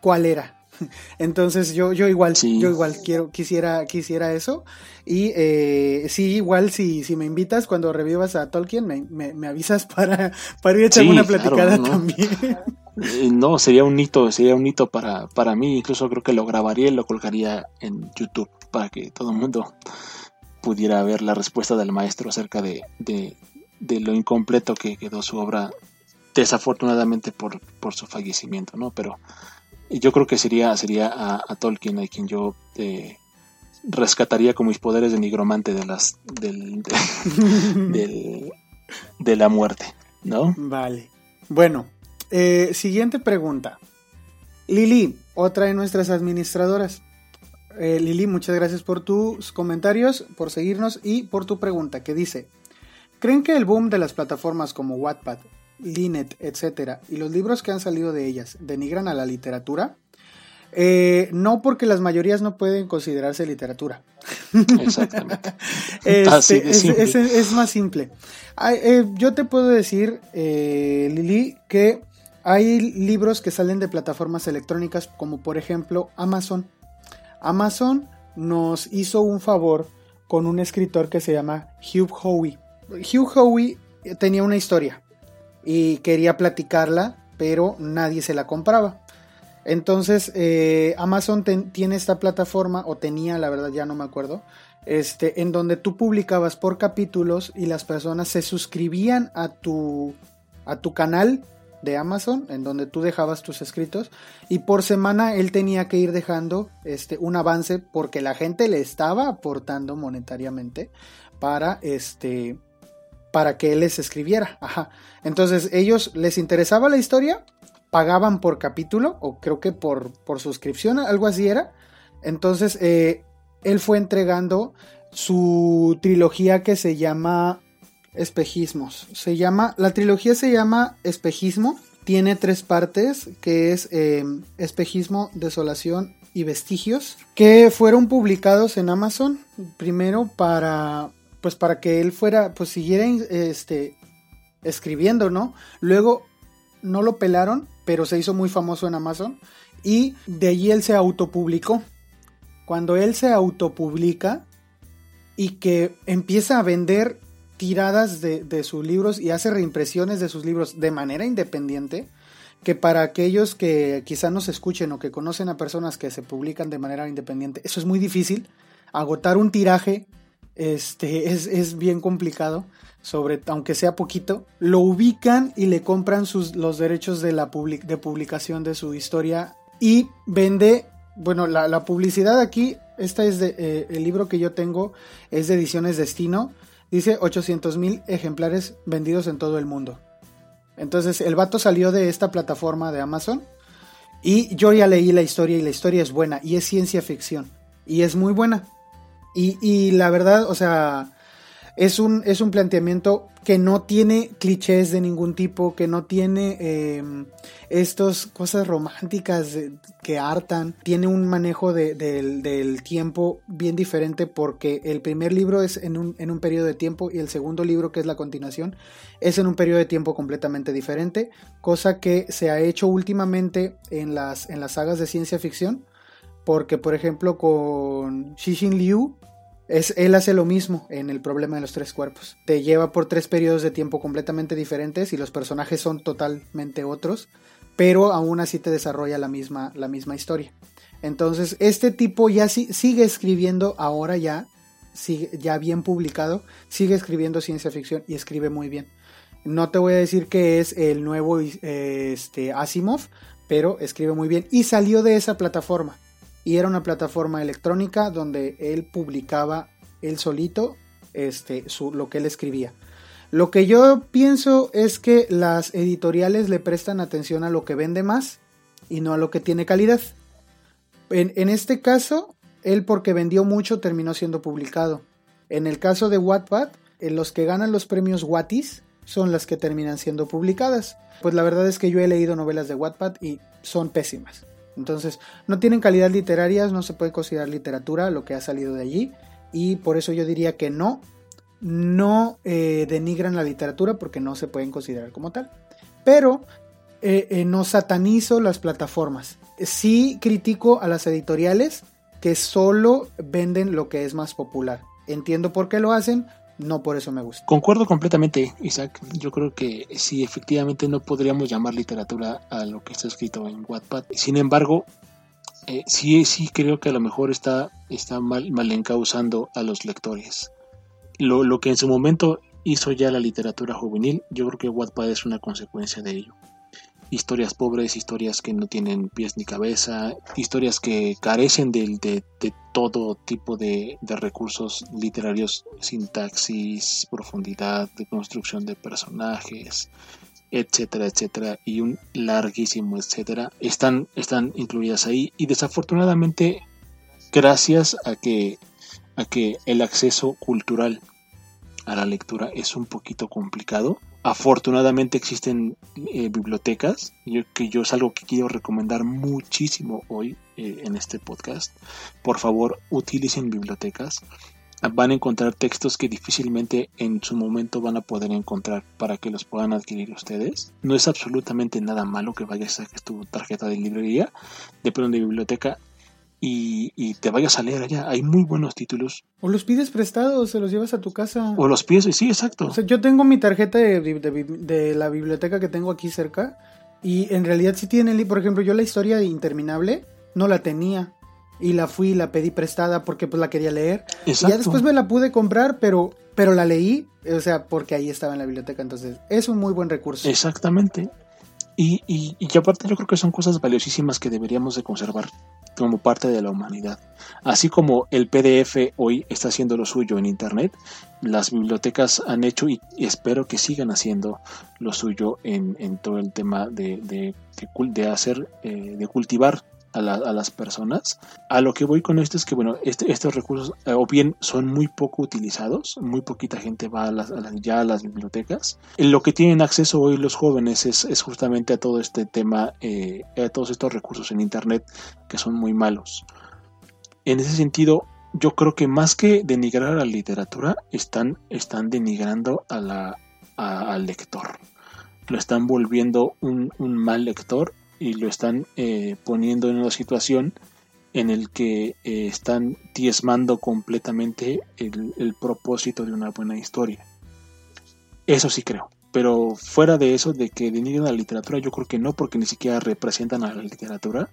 Speaker 2: cuál era. Entonces yo, yo igual, yo igual quiero, quisiera, quisiera eso. Y eh, sí, igual si, si me invitas cuando revivas a Tolkien, me, me, avisas para, para ir a echar una platicada también.
Speaker 1: Eh, no, sería un hito, sería un hito para, para mí. Incluso creo que lo grabaría y lo colgaría en YouTube para que todo el mundo pudiera ver la respuesta del maestro acerca de, de, de lo incompleto que quedó su obra, desafortunadamente por, por su fallecimiento, ¿no? Pero yo creo que sería, sería a, Tolkien a quien yo eh, rescataría con mis poderes de nigromante de las del, de, la muerte, ¿no?
Speaker 2: Vale. Bueno, eh, siguiente pregunta. Lili, otra de nuestras administradoras. Eh, Lili, muchas gracias por tus comentarios, por seguirnos y por tu pregunta que dice, ¿creen que el boom de las plataformas como Wattpad Linet, etcétera, y los libros que han salido de ellas denigran a la literatura, eh, no porque las mayorías no pueden considerarse literatura.
Speaker 1: Exactamente.
Speaker 2: Este, es, más simple. Eh, yo te puedo decir, eh, Lili, que hay libros que salen de plataformas electrónicas como por ejemplo Amazon. Amazon nos hizo un favor con un escritor que se llama Hugh Howey. Hugh Howey tenía una historia y quería platicarla, pero nadie se la compraba. Entonces eh, Amazon tiene esta plataforma, o tenía, la verdad ya no me acuerdo, este, en donde tú publicabas por capítulos y las personas se suscribían a tu, a tu canal de Amazon, en donde tú dejabas tus escritos, y por semana él tenía que ir dejando este, un avance porque la gente le estaba aportando monetariamente para este, para que él les escribiera. Ajá. Entonces, ellos les interesaba la historia, pagaban por capítulo, o creo que por, por suscripción, algo así era. Entonces, eh, él fue entregando su trilogía que se llama Espejismos. Se llama, la trilogía se llama Espejismo. Tiene tres partes, que es eh, Espejismo, Desolación y Vestigios, que fueron publicados en Amazon. Primero para, pues para que él fuera, pues siguiera este, escribiendo, ¿no? Luego no lo pelaron, pero se hizo muy famoso en Amazon. Y de allí él se autopublicó. Cuando él se autopublica y que empieza a vender tiradas de, sus libros y hace reimpresiones de sus libros de manera independiente, que para aquellos que quizá nos escuchen o que conocen a personas que se publican de manera independiente, eso es muy difícil. Agotar un tiraje este, es, bien complicado, sobre, aunque sea poquito. Lo ubican y le compran sus, los derechos de, la de publicación de su historia y vende, bueno, la, publicidad aquí, esta es de, eh, el libro que yo tengo, es de Ediciones Destino Dice 800 mil ejemplares vendidos en todo el mundo. Entonces el vato salió de esta plataforma de Amazon y yo ya leí la historia y la historia es buena y es ciencia ficción y es muy buena. Y, la verdad, o sea, es un, es un planteamiento que no tiene clichés de ningún tipo, que no tiene eh, estas cosas románticas que hartan, tiene un manejo del tiempo bien diferente porque el primer libro es en un, en un periodo de tiempo y el segundo libro, que es la continuación, es en un periodo de tiempo completamente diferente, cosa que se ha hecho últimamente en las, en las sagas de ciencia ficción, porque por ejemplo con Xixin Liu, es, él hace lo mismo en el problema de los tres cuerpos. Te lleva por tres periodos de tiempo completamente diferentes y los personajes son totalmente otros, pero aún así te desarrolla la misma, la misma historia. Entonces, este tipo ya sigue escribiendo ahora ya, ya bien publicado, sigue escribiendo ciencia ficción y escribe muy bien. No te voy a decir que es el nuevo este, Asimov, pero escribe muy bien y salió de esa plataforma y era una plataforma electrónica donde él publicaba él solito este, su, lo que él escribía. Lo que yo pienso es que las editoriales le prestan atención a lo que vende más y no a lo que tiene calidad. En, este caso, él porque vendió mucho terminó siendo publicado. En el caso de Wattpad, en los que ganan los premios Wattis son las que terminan siendo publicadas. Pues la verdad es que yo he leído novelas de Wattpad y son pésimas. Entonces, no tienen calidad literaria, no se puede considerar literatura lo que ha salido de allí. Y por eso yo diría que no, no eh, denigran la literatura porque no se pueden considerar como tal. Pero eh, eh, no satanizo las plataformas. Sí critico a las editoriales que solo venden lo que es más popular. Entiendo por qué lo hacen, no por eso me gusta.
Speaker 1: Concuerdo completamente, Isaac. Yo creo que sí, efectivamente no podríamos llamar literatura a lo que está escrito en Wattpad. Sin embargo, eh, sí, sí creo que a lo mejor está, está mal, mal a los lectores. Lo, lo que en su momento hizo ya la literatura juvenil, yo creo que Wattpad es una consecuencia de ello historias pobres, historias que no tienen pies ni cabeza, historias que carecen de, de, todo tipo de, de, recursos literarios, sintaxis, profundidad, de construcción de personajes, etcétera, etcétera, y un larguísimo etcétera, están, están incluidas ahí. Y desafortunadamente gracias a que, a que el acceso cultural a la lectura es un poquito complicado, Afortunadamente existen eh, bibliotecas, que yo es algo que quiero recomendar muchísimo hoy eh, en este podcast. Por favor, utilicen bibliotecas. Van a encontrar textos que difícilmente en su momento van a poder encontrar para que los puedan adquirir ustedes. No es absolutamente nada malo que vayas a tu tarjeta de librería, de pronto de biblioteca y, te vayas a leer allá. Hay muy buenos títulos.
Speaker 2: O los pides prestados, se los llevas a tu casa.
Speaker 1: O los pides, sí, exacto.
Speaker 2: yo tengo mi tarjeta de, la biblioteca que tengo aquí cerca y en realidad sí tiene, por ejemplo, yo la historia de Interminable no la tenía y la fui y la pedí prestada porque pues la quería leer. Exacto. Y ya después me la pude comprar, pero, pero la leí, o sea, porque ahí estaba en la biblioteca, entonces es un muy buen recurso.
Speaker 1: Exactamente. Y, y, y aparte yo creo que son cosas valiosísimas que deberíamos de conservar como parte de la humanidad. Así como el PDF hoy está haciendo lo suyo en Internet, las bibliotecas han hecho y espero que sigan haciendo lo suyo en, todo el tema de, de, de hacer, eh, de cultivar a, las personas. A lo que voy con esto es que, bueno, este, estos recursos eh, o bien son muy poco utilizados, muy poquita gente va a las, ya a las bibliotecas. Lo que tienen acceso hoy los jóvenes es, es justamente a todo este tema, eh, a todos estos recursos en Internet que son muy malos. En ese sentido, yo creo que más que denigrar a la literatura, están, están denigrando a la, al lector. Lo están volviendo un, mal lector y lo están eh, poniendo en una situación en el que eh, están diezmando completamente el, propósito de una buena historia. Eso sí creo. Pero fuera de eso, de que denigran a la literatura, yo creo que no, porque ni siquiera representan a la literatura.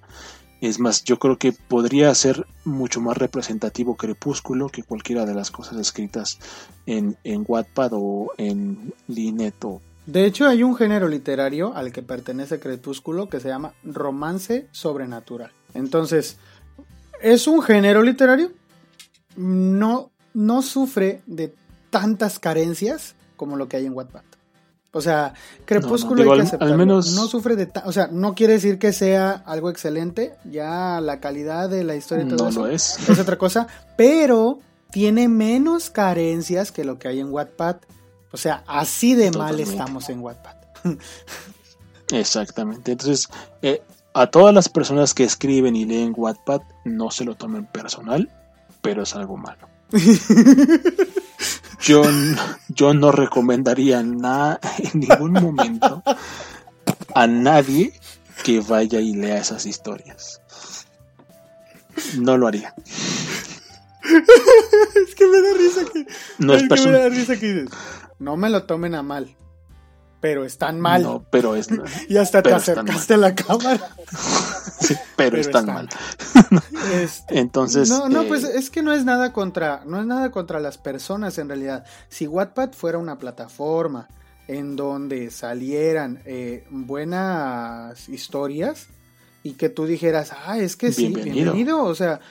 Speaker 1: Es más, yo creo que podría ser mucho más representativo Crepúsculo que cualquiera de las cosas escritas en, en Wattpad o en Lineto.
Speaker 2: De hecho, hay un género literario al que pertenece Crepúsculo que se llama romance sobrenatural. Entonces, es un género literario, no, no sufre de tantas carencias como lo que hay en Wattpad. O sea, Crepúsculo hay que aceptarlo. Al menos... No sufre de... O sea, no quiere decir que sea algo excelente. Ya la calidad de la historia y todo eso es. es otra cosa. Pero tiene menos carencias que lo que hay en Wattpad. O sea, así de mal estamos en Wattpad.
Speaker 1: Exactamente. Entonces, eh, a todas las personas que escriben y leen Wattpad, no se lo tomen personal, pero es algo malo. yo, yo no recomendaría nada en ningún momento a nadie que vaya y lea esas historias. No lo haría.
Speaker 2: es que me da risa que. No es, me da risa que No me lo tomen a mal pero están mal. No,
Speaker 1: pero es.
Speaker 2: y hasta te acercaste a la cámara.
Speaker 1: sí, pero, están, mal. Este, Entonces.
Speaker 2: No, no, pues es que no es nada contra. No es nada contra las personas en realidad. Si Wattpad fuera una plataforma en donde salieran eh, buenas historias y que tú dijeras, ah, es que sí, bienvenido. O sea,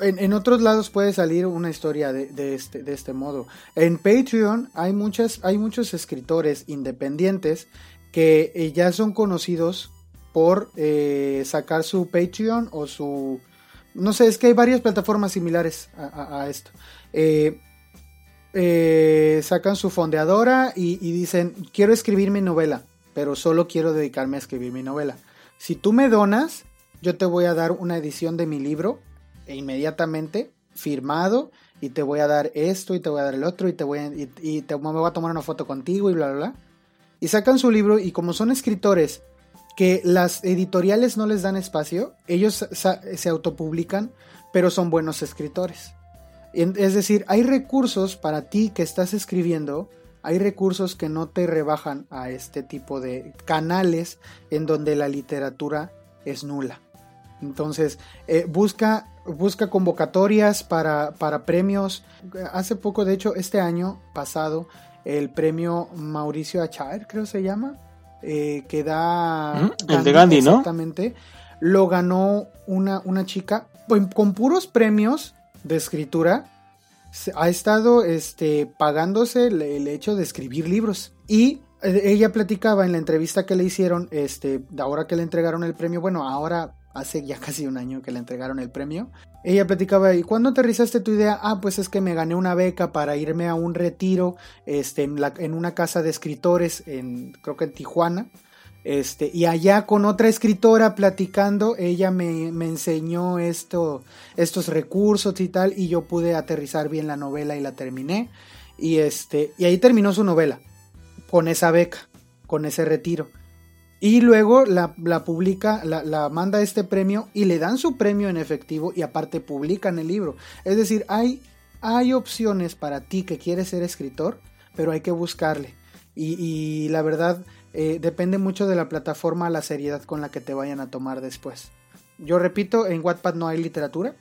Speaker 2: en, otros lados puede salir una historia de, este, de este modo. En Patreon hay, muchas, hay muchos escritores independientes que eh, ya son conocidos por eh, sacar su Patreon o su... No sé, es que hay varias plataformas similares a, esto. Eh, sacan su fondeadora y dicen, quiero escribir mi novela, pero solo quiero dedicarme a escribir mi novela. Si tú me donas, yo te voy a dar una edición de mi libro e inmediatamente firmado y te voy a dar esto y te voy a dar el otro y te voy a, y, te, me voy a tomar una foto contigo y bla, bla, bla. Y sacan su libro y como son escritores que las editoriales no les dan espacio, ellos se autopublican, pero son buenos escritores. Es decir, hay recursos para ti que estás escribiendo, hay recursos que no te rebajan a este tipo de canales en donde la literatura es nula. Entonces, eh, busca, busca convocatorias para, para premios. Hace poco, de hecho, este año pasado, el premio Mauricio Achaer, creo se llama, eh, que da...
Speaker 1: el de Gandhi, ¿no?
Speaker 2: Exactamente. Lo ganó una, una chica con puros premios de escritura. Ha estado este, pagándose el, el hecho de escribir libros. Y eh, ella platicaba en la entrevista que le hicieron, este, ahora que le entregaron el premio, bueno, ahora hace ya casi un año que le entregaron el premio. Ella platicaba, ¿y cuándo aterrizaste tu idea? Ah, pues es que me gané una beca para irme a un retiro este, en, la, en una casa de escritores, en, creo que en Tijuana. Este, y allá con otra escritora platicando, ella me, enseñó esto, estos recursos y tal, y yo pude aterrizar bien la novela y la terminé. Y, este, y ahí terminó su novela, con esa beca, con ese retiro. Y luego la, publica, la, manda este premio y le dan su premio en efectivo y aparte publican el libro. Es decir, hay, hay opciones para ti que quieres ser escritor, pero hay que buscarle. Y, la verdad, eh, depende mucho de la plataforma, la seriedad con la que te vayan a tomar después. Yo repito, en Wattpad no hay literatura.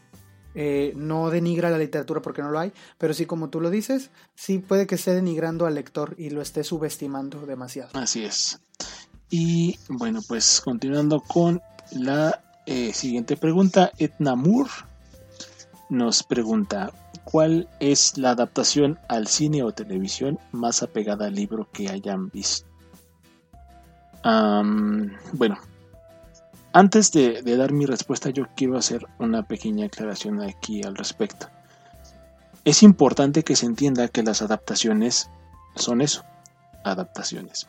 Speaker 2: Eh, no denigra la literatura porque no lo hay, pero sí como tú lo dices, sí puede que esté denigrando al lector y lo esté subestimando demasiado.
Speaker 1: Así es. Y bueno, pues continuando con la eh, siguiente pregunta, Etna Moore nos pregunta, ¿cuál es la adaptación al cine o televisión más apegada al libro que hayan visto? bueno, Antes de, dar mi respuesta, yo quiero hacer una pequeña aclaración aquí al respecto. Es importante que se entienda que las adaptaciones son eso, adaptaciones.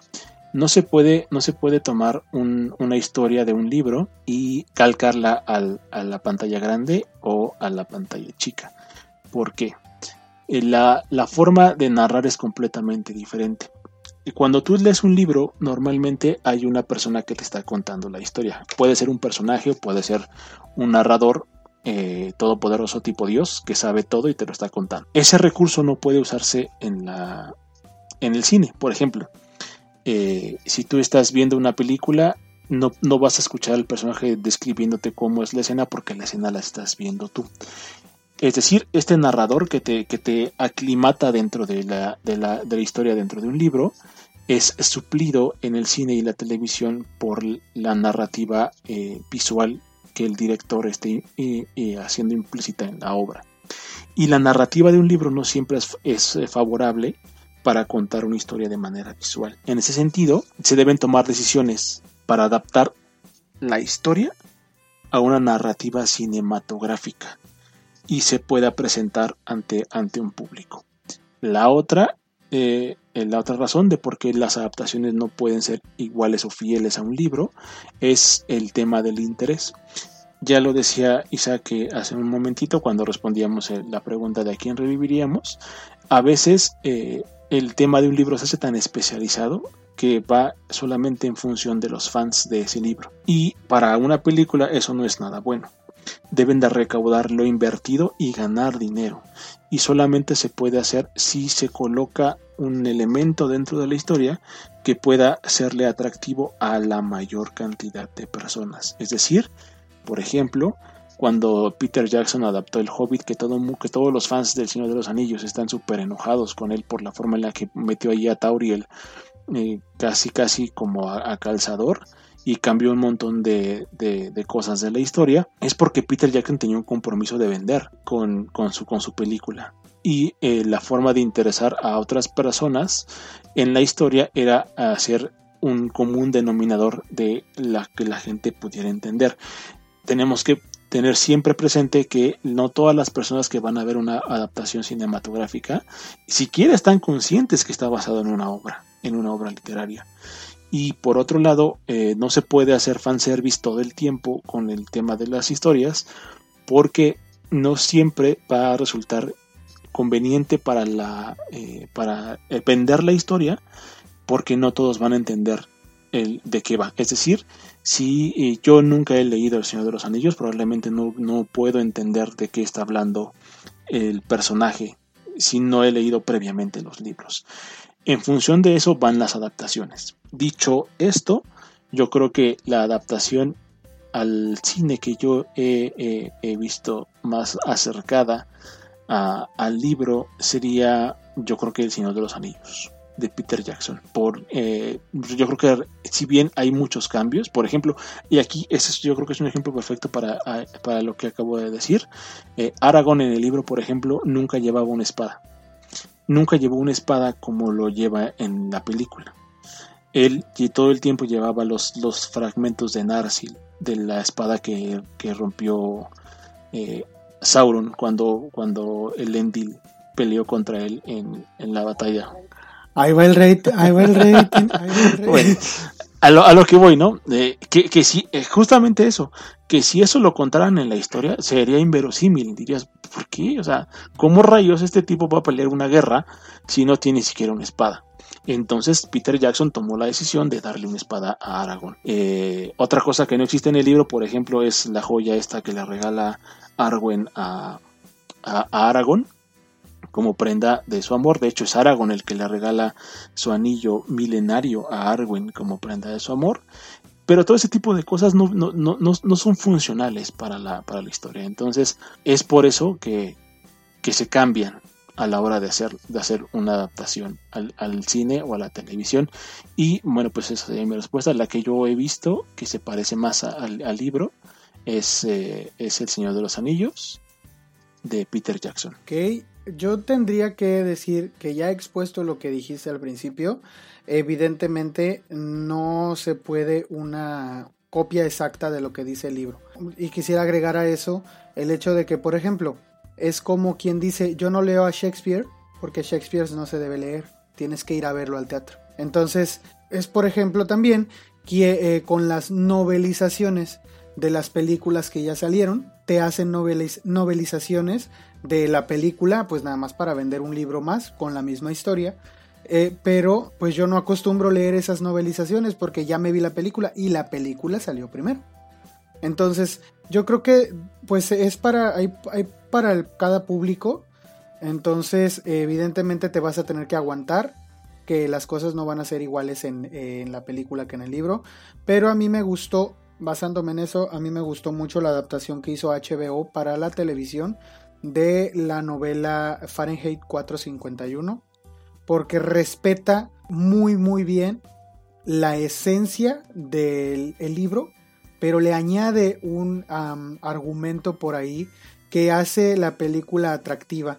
Speaker 1: No se puede, no se puede tomar una historia de un libro y calcarla a la pantalla grande o a la pantalla chica. ¿Por qué? Eh, la, forma de narrar es completamente diferente. Cuando tú lees un libro, normalmente hay una persona que te está contando la historia. Puede ser un personaje puede ser un narrador eh, todopoderoso tipo Dios que sabe todo y te lo está contando. Ese recurso no puede usarse en, la, en el cine, por ejemplo. Eh, si tú estás viendo una película, no, no, vas a escuchar al personaje describiéndote cómo es la escena porque la escena la estás viendo tú. Es decir, este narrador que te, que te aclimata dentro de la, de, la, de la historia dentro de un libro es suplido en el cine y la televisión por la narrativa eh, visual que el director esté eh, haciendo implícita en la obra. Y la narrativa de un libro no siempre es favorable para contar una historia de manera visual. En ese sentido, se deben tomar decisiones para adaptar la historia a una narrativa cinematográfica y se pueda presentar ante, ante un público. La otra, eh, la otra razón de por qué las adaptaciones no pueden ser iguales o fieles a un libro es el tema del interés. Ya lo decía Isaac hace un momentito cuando respondíamos la pregunta de a quién reviviríamos. A veces eh, el tema de un libro se hace tan especializado que va solamente en función de los fans de ese libro. Y para una película eso no es nada bueno deben de recaudar lo invertido y ganar dinero. Y solamente se puede hacer si se coloca un elemento dentro de la historia que pueda serle atractivo a la mayor cantidad de personas. Es decir, por ejemplo, cuando Peter Jackson adaptó El Hobbit, que, todo, que todos los fans del Señor de los Anillos están súper enojados con él por la forma en la que metió allí a Tauriel eh, casi casi como a calzador y cambió un montón de, cosas de la historia, es porque Peter Jackson tenía un compromiso de vender con, su, con su película. Y eh, la forma de interesar a otras personas en la historia era hacer un común denominador de la que la gente pudiera entender. Tenemos que tener siempre presente que no todas las personas que van a ver una adaptación cinematográfica siquiera están conscientes que está basado en una obra, en una obra literaria. Y por otro lado, eh, no se puede hacer fanservice todo el tiempo con el tema de las historias, porque no siempre va a resultar conveniente para, la, eh, para eh, vender la historia, porque no todos van a entender el, de qué va. Es decir, si yo nunca he leído El Señor de los Anillos, probablemente no, no puedo entender de qué está hablando el personaje si no he leído previamente los libros. En función de eso van las adaptaciones. Dicho esto, yo creo que la adaptación al cine que yo he, visto más acercada al libro sería, yo creo que El Señor de los Anillos de Peter Jackson. Por, eh, yo creo que si bien hay muchos cambios, por ejemplo, y aquí ese yo creo que es un ejemplo perfecto para, para lo que acabo de decir. Eh, Aragorn en el libro, por ejemplo, nunca llevaba una espada nunca llevó una espada como lo lleva en la película. Él todo el tiempo llevaba los, los fragmentos de Narsil, de la espada que, rompió eh, Sauron cuando, cuando el Endil peleó contra él en, la batalla.
Speaker 2: Ahí va el rating, ahí va el rating,
Speaker 1: a lo, a lo que voy, ¿no? que, que si, eh, justamente eso, que si eso lo contaran en la historia, sería inverosímil. Dirías, ¿por qué? O sea, ¿cómo rayos este tipo va a pelear una guerra si no tiene ni siquiera una espada? Entonces Peter Jackson tomó la decisión de darle una espada a Aragorn. Eh, otra cosa que no existe en el libro, por ejemplo, es la joya esta que le regala Arwen a, a, a Aragorn como prenda de su amor. De hecho, es Aragorn el que le regala su anillo milenario a Arwen como prenda de su amor. Pero todo ese tipo de cosas no, no, son funcionales para la, para la historia. Entonces, es por eso que, que se cambian a la hora de hacer, de hacer una adaptación al, cine o a la televisión. Y bueno, pues esa sería mi respuesta. La que yo he visto que se parece más al, libro es, eh, es El Señor de los Anillos de Peter Jackson.
Speaker 2: Yo tendría que decir que ya he expuesto lo que dijiste al principio. Evidentemente no se puede una copia exacta de lo que dice el libro. Y quisiera agregar a eso el hecho de que, por ejemplo, es como quien dice, yo no leo a Shakespeare porque Shakespeare no se debe leer, tienes que ir a verlo al teatro. Entonces, es por ejemplo también que eh, con las novelizaciones de las películas que ya salieron, te hacen novelizaciones de la película, pues nada más para vender un libro más con la misma historia. Eh, pero pues yo no acostumbro leer esas novelizaciones porque ya me vi la película y la película salió primero. Entonces, yo creo que pues es para, hay, para cada público. Entonces, evidentemente te vas a tener que aguantar que las cosas no van a ser iguales en, en la película que en el libro. Pero a mí me gustó basándome en eso, a mí me gustó mucho la adaptación que hizo HBO para la televisión de la novela Fahrenheit 451, porque respeta muy muy bien la esencia del libro, pero le añade un argumento por ahí que hace la película atractiva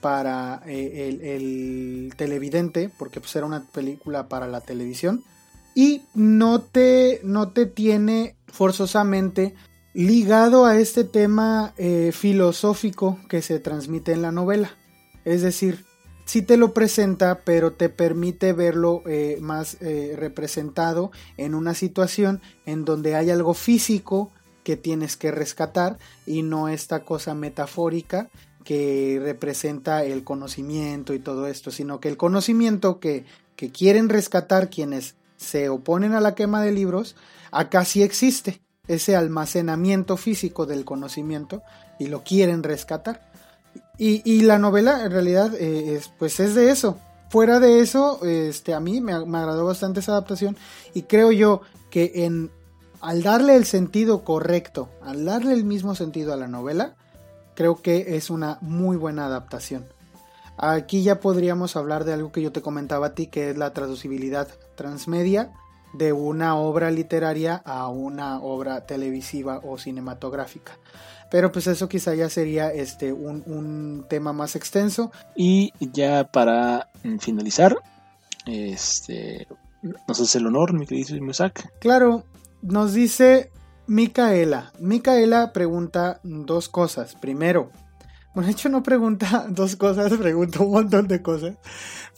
Speaker 2: para eh, el, televidente, porque pues era una película para la televisión y no te, no te tiene forzosamente ligado a este tema eh, filosófico que se transmite en la novela. Es decir, sí te lo presenta, pero te permite verlo eh, más eh, representado en una situación en donde hay algo físico que tienes que rescatar y no esta cosa metafórica que representa el conocimiento y todo esto, sino que el conocimiento que, que quieren rescatar quienes se oponen a la quema de libros, acá sí existe ese almacenamiento físico del conocimiento y lo quieren rescatar. Y, la novela en realidad eh, es, pues es de eso. Fuera de eso, este, a mí me, agradó bastante esa adaptación y creo yo que en, al darle el sentido correcto, al darle el mismo sentido a la novela, creo que es una muy buena adaptación. Aquí ya podríamos hablar de algo que yo te comentaba a ti, que es la traducibilidad transmedia de una obra literaria a una obra televisiva o cinematográfica. Pero pues eso quizá ya sería este un, tema más extenso.
Speaker 1: Y ya para finalizar, este nos hace el honor, mi querido Isaac.
Speaker 2: Claro, nos dice Micaela. Micaela pregunta dos cosas. Primero, bueno, de hecho no pregunta dos cosas, pregunta un montón de cosas,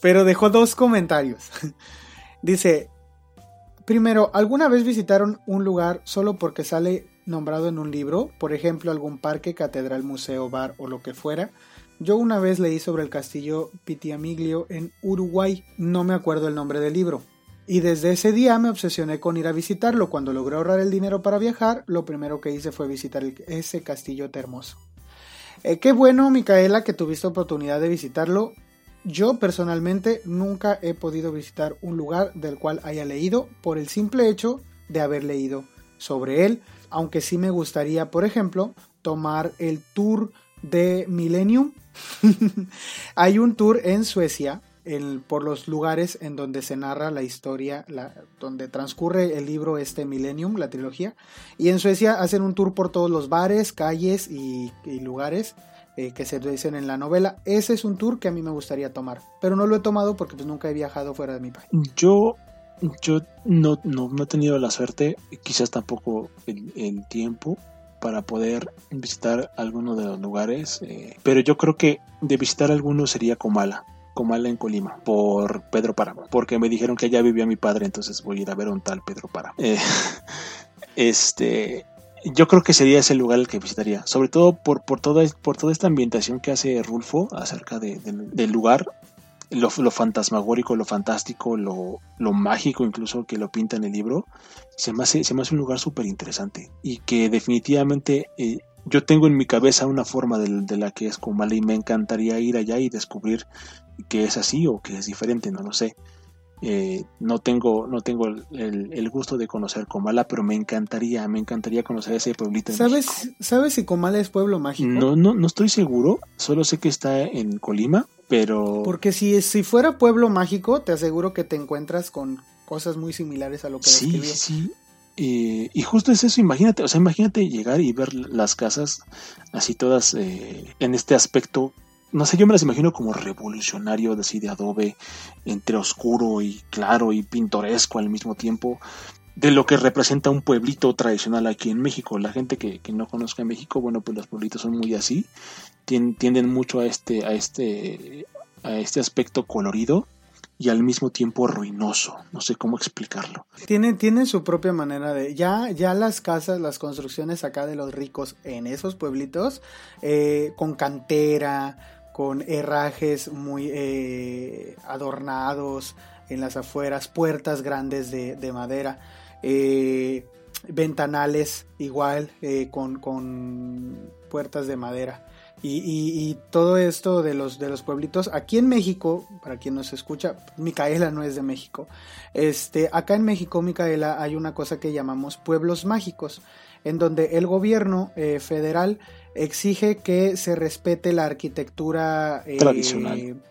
Speaker 2: pero dejó dos comentarios. Dice, primero, ¿alguna vez visitaron un lugar solo porque sale nombrado en un libro? Por ejemplo, algún parque, catedral, museo, bar o lo que fuera. Yo una vez leí sobre el castillo Pitiamiglio en Uruguay, no me acuerdo el nombre del libro. Y desde ese día me obsesioné con ir a visitarlo. Cuando logré ahorrar el dinero para viajar, lo primero que hice fue visitar ese castillo hermoso. Eh, qué bueno, Micaela, que tuviste oportunidad de visitarlo. Yo personalmente nunca he podido visitar un lugar del cual haya leído por el simple hecho de haber leído sobre él, aunque sí me gustaría, por ejemplo, tomar el tour de Millennium. Hay un tour en Suecia por los lugares en donde se narra la historia, donde transcurre el libro este Millennium, la trilogía. Y en Suecia hacen un tour por todos los bares, calles y, lugares eh, que se dicen en la novela. Ese es un tour que a mí me gustaría tomar, pero no lo he tomado porque pues nunca he viajado fuera de mi país.
Speaker 1: Yo, yo no, no, he tenido la suerte, quizás tampoco el, tiempo para poder visitar alguno de los lugares, eh, pero yo creo que de visitar alguno sería Comala. Comala en Colima por Pedro Páramo, porque me dijeron que allá vivía mi padre, entonces voy a ir a ver un tal Pedro Páramo. Eh, este, yo creo que sería ese lugar el que visitaría, sobre todo por, por, toda, por toda esta ambientación que hace Rulfo acerca del lugar, lo, fantasmagórico, lo fantástico, lo, lo, mágico incluso que lo pinta en el libro, se me hace, se me hace un lugar súper interesante y que definitivamente eh, yo tengo en mi cabeza una forma de, la que es Comala y me encantaría ir allá y descubrir que es así o que es diferente, no lo sé. Eh, no tengo, no tengo el, gusto de conocer Comala, pero me encantaría, me encantaría conocer ese pueblito.
Speaker 2: ¿Sabes, ¿Sabes si Comala es pueblo mágico?
Speaker 1: No, no, no estoy seguro, solo sé que está en Colima, pero...
Speaker 2: Porque si, si fuera pueblo mágico, te aseguro que te encuentras con cosas muy similares a lo que
Speaker 1: Sí, sí, eh, y justo es eso, imagínate, o sea, imagínate llegar y ver las casas así todas eh, en este aspecto. No sé, yo me las imagino como revolucionario, así de adobe, entre oscuro y claro y pintoresco al mismo tiempo. de lo que representa un pueblito tradicional aquí en México. La gente que, que no conozca México, bueno, pues los pueblitos son muy así, tienden mucho a este, a este, a este aspecto colorido y al mismo tiempo ruinoso. No sé cómo explicarlo.
Speaker 2: Tiene, tiene su propia manera de. Ya, ya las casas, las construcciones acá de los ricos en esos pueblitos, eh, con cantera, con herrajes muy eh, adornados en las afueras, puertas grandes de, de madera. Eh, ventanales igual con, con puertas de madera. Y, todo esto de los, de los pueblitos, aquí en México, para quien nos escucha, Micaela no es de México. Este, acá en México, Micaela, hay una cosa que llamamos pueblos mágicos, en donde el gobierno eh, federal exige que se respete la arquitectura
Speaker 1: eh, tradicional.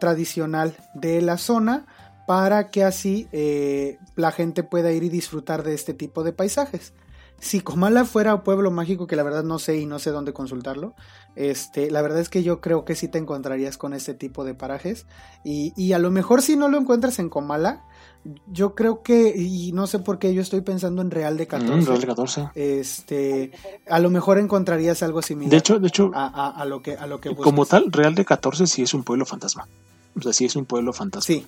Speaker 2: tradicional de la zona para que así eh, la gente pueda ir y disfrutar de este tipo de paisajes si Comala fuera un pueblo mágico, que la verdad no sé y no sé dónde consultarlo, este, la verdad es que yo creo que sí te encontrarías con este tipo de parajes. Y, y a lo mejor si no lo encuentras en Comala, yo creo que, y no sé por qué yo estoy pensando en Real de 14.
Speaker 1: Mm, Real de 14.
Speaker 2: Este, a lo mejor encontrarías algo similar.
Speaker 1: De hecho, de hecho
Speaker 2: a, a, lo que, a lo que
Speaker 1: Como tal, Real de 14 sí es un pueblo fantasma. O sea, sí es un pueblo fantasma.
Speaker 2: Sí.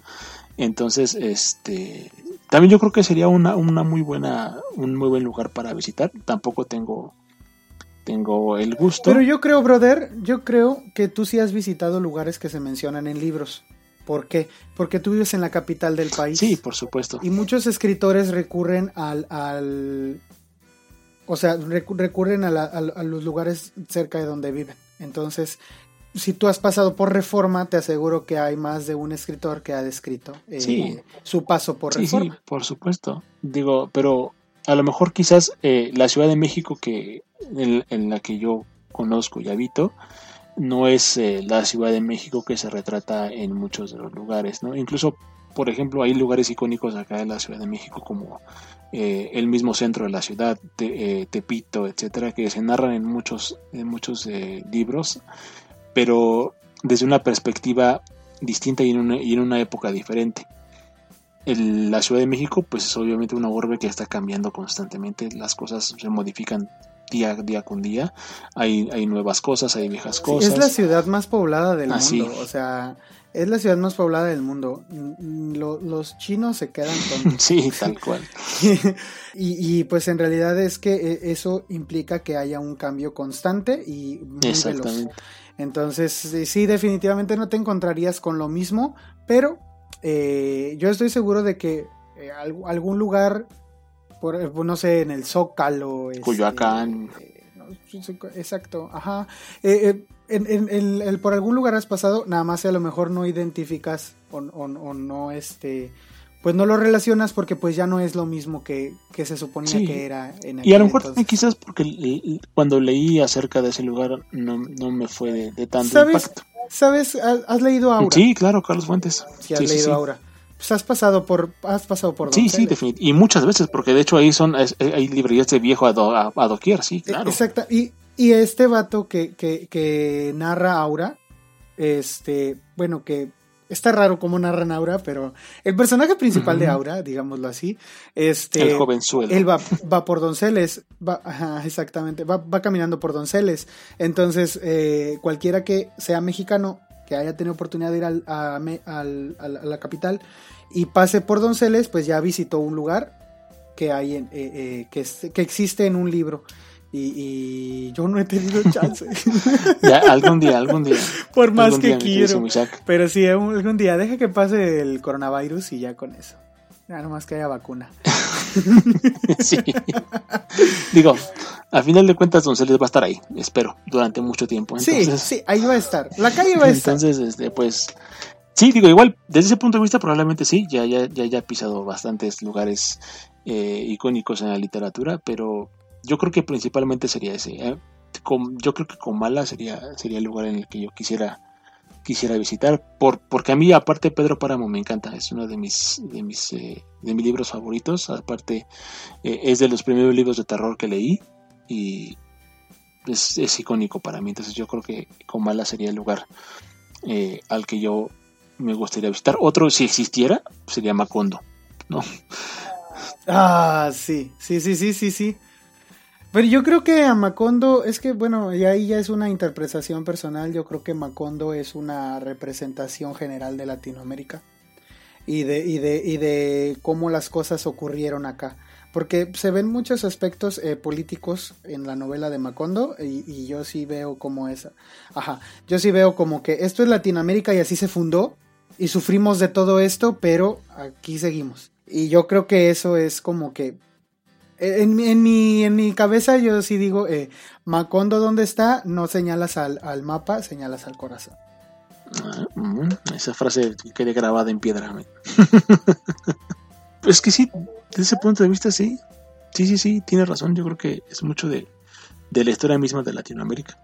Speaker 1: Entonces, este, también yo creo que sería una, una muy buena, un muy buen lugar para visitar. Tampoco tengo, tengo el gusto.
Speaker 2: Pero yo creo, brother, yo creo que tú sí has visitado lugares que se mencionan en libros. ¿Por qué? Porque tú vives en la capital del país.
Speaker 1: Sí, por supuesto.
Speaker 2: Y muchos escritores recurren al, al o sea, recurren a, a, los lugares cerca de donde viven. Entonces, si tú has pasado por Reforma, te aseguro que hay más de un escritor que ha descrito eh, su paso por Reforma.
Speaker 1: Sí, por supuesto. Digo, pero a lo mejor quizás eh, la Ciudad de México que en, la que yo conozco y habito no es eh, la Ciudad de México que se retrata en muchos de los lugares, ¿no? Incluso, por ejemplo, hay lugares icónicos acá en la Ciudad de México como el mismo centro de la ciudad, Tepito, etcétera, que se narran en muchos, en muchos libros pero desde una perspectiva distinta y en una, y en una época diferente. la Ciudad de México, pues es obviamente una urbe que está cambiando constantemente, las cosas se modifican día, día con día, hay, hay nuevas cosas, hay viejas cosas.
Speaker 2: es la ciudad más poblada del mundo, o sea, es la ciudad más poblada del mundo. los chinos se quedan con...
Speaker 1: sí, tal cual.
Speaker 2: y, y, pues en realidad es que eh, eso implica que haya un cambio constante y muy Exactamente. Entonces, sí, definitivamente no te encontrarías con lo mismo, pero eh, yo estoy seguro de que eh, algún lugar, por, eh, no sé, en el Zócalo,
Speaker 1: este, Coyoacán.
Speaker 2: exacto, ajá. En, en, por algún lugar has pasado, nada más a lo mejor no identificas o, o, o no este pues no lo relacionas porque pues ya no es lo mismo que, se suponía que era
Speaker 1: en Y a lo mejor quizás porque cuando leí acerca de ese lugar no, me fue de, tanto
Speaker 2: ¿Sabes,
Speaker 1: impacto.
Speaker 2: ¿Sabes? ¿Has leído Aura?
Speaker 1: Sí, claro, Carlos Fuentes.
Speaker 2: Sí, has leído Aura. Pues has pasado por has pasado por
Speaker 1: Sí, sí, definitivamente. Y muchas veces, porque de hecho ahí son hay librerías de viejo a, a, doquier, sí, e, claro.
Speaker 2: Exacto. Y, y este vato que, que, que narra Aura, este, bueno, que está raro cómo narran Aura, pero el personaje principal de Aura, digámoslo así, este,
Speaker 1: el jovenzuelo.
Speaker 2: Él va, va por Donceles, va, exactamente, va, va, caminando por Donceles. Entonces, eh, cualquiera que sea mexicano, que haya tenido oportunidad de ir al, a, la capital y pase por Donceles, pues ya visitó un lugar que hay en, eh, eh, que, que existe en un libro. Y, yo no he tenido chance.
Speaker 1: ya, algún día, algún día.
Speaker 2: Por más que quiero. Pero sí, algún día, deja que pase el coronavirus y ya con eso. Ya nomás que haya vacuna.
Speaker 1: sí. Digo, a final de cuentas, Donceles va a estar ahí, espero, durante mucho tiempo.
Speaker 2: sí, sí, ahí va a estar. La calle va a
Speaker 1: estar. Entonces, este, pues, sí, digo, igual, desde ese punto de vista, probablemente sí, ya, ya, ya, ya he pisado bastantes lugares eh, icónicos en la literatura, pero yo creo que principalmente sería ese. ¿eh? yo creo que Comala sería, sería el lugar en el que yo quisiera quisiera visitar por porque a mí aparte Pedro Páramo me encanta es uno de mis de mis eh, de mis libros favoritos aparte eh, es de los primeros libros de terror que leí y es, es, icónico para mí entonces yo creo que Comala sería el lugar al que yo me gustaría visitar otro si existiera sería Macondo no
Speaker 2: Ah, sí, sí, sí, sí, sí, sí. Pero yo creo que a Macondo, es que bueno, y ahí ya es una interpretación personal, yo creo que Macondo es una representación general de Latinoamérica y de, y de, y de cómo las cosas ocurrieron acá. Porque se ven muchos aspectos eh, políticos en la novela de Macondo y, yo sí veo como esa. Ajá, yo sí veo como que esto es Latinoamérica y así se fundó y sufrimos de todo esto, pero aquí seguimos. Y yo creo que eso es como que... Eh, en, en, mi, en mi cabeza yo sí digo, eh, Macondo ¿dónde está? No señalas al, al mapa, señalas al corazón.
Speaker 1: Ah, mm, esa frase quede grabada en piedra. es que sí, desde ese punto de vista sí. Sí, sí, sí, tiene razón. Yo creo que es mucho de, de la historia misma de Latinoamérica.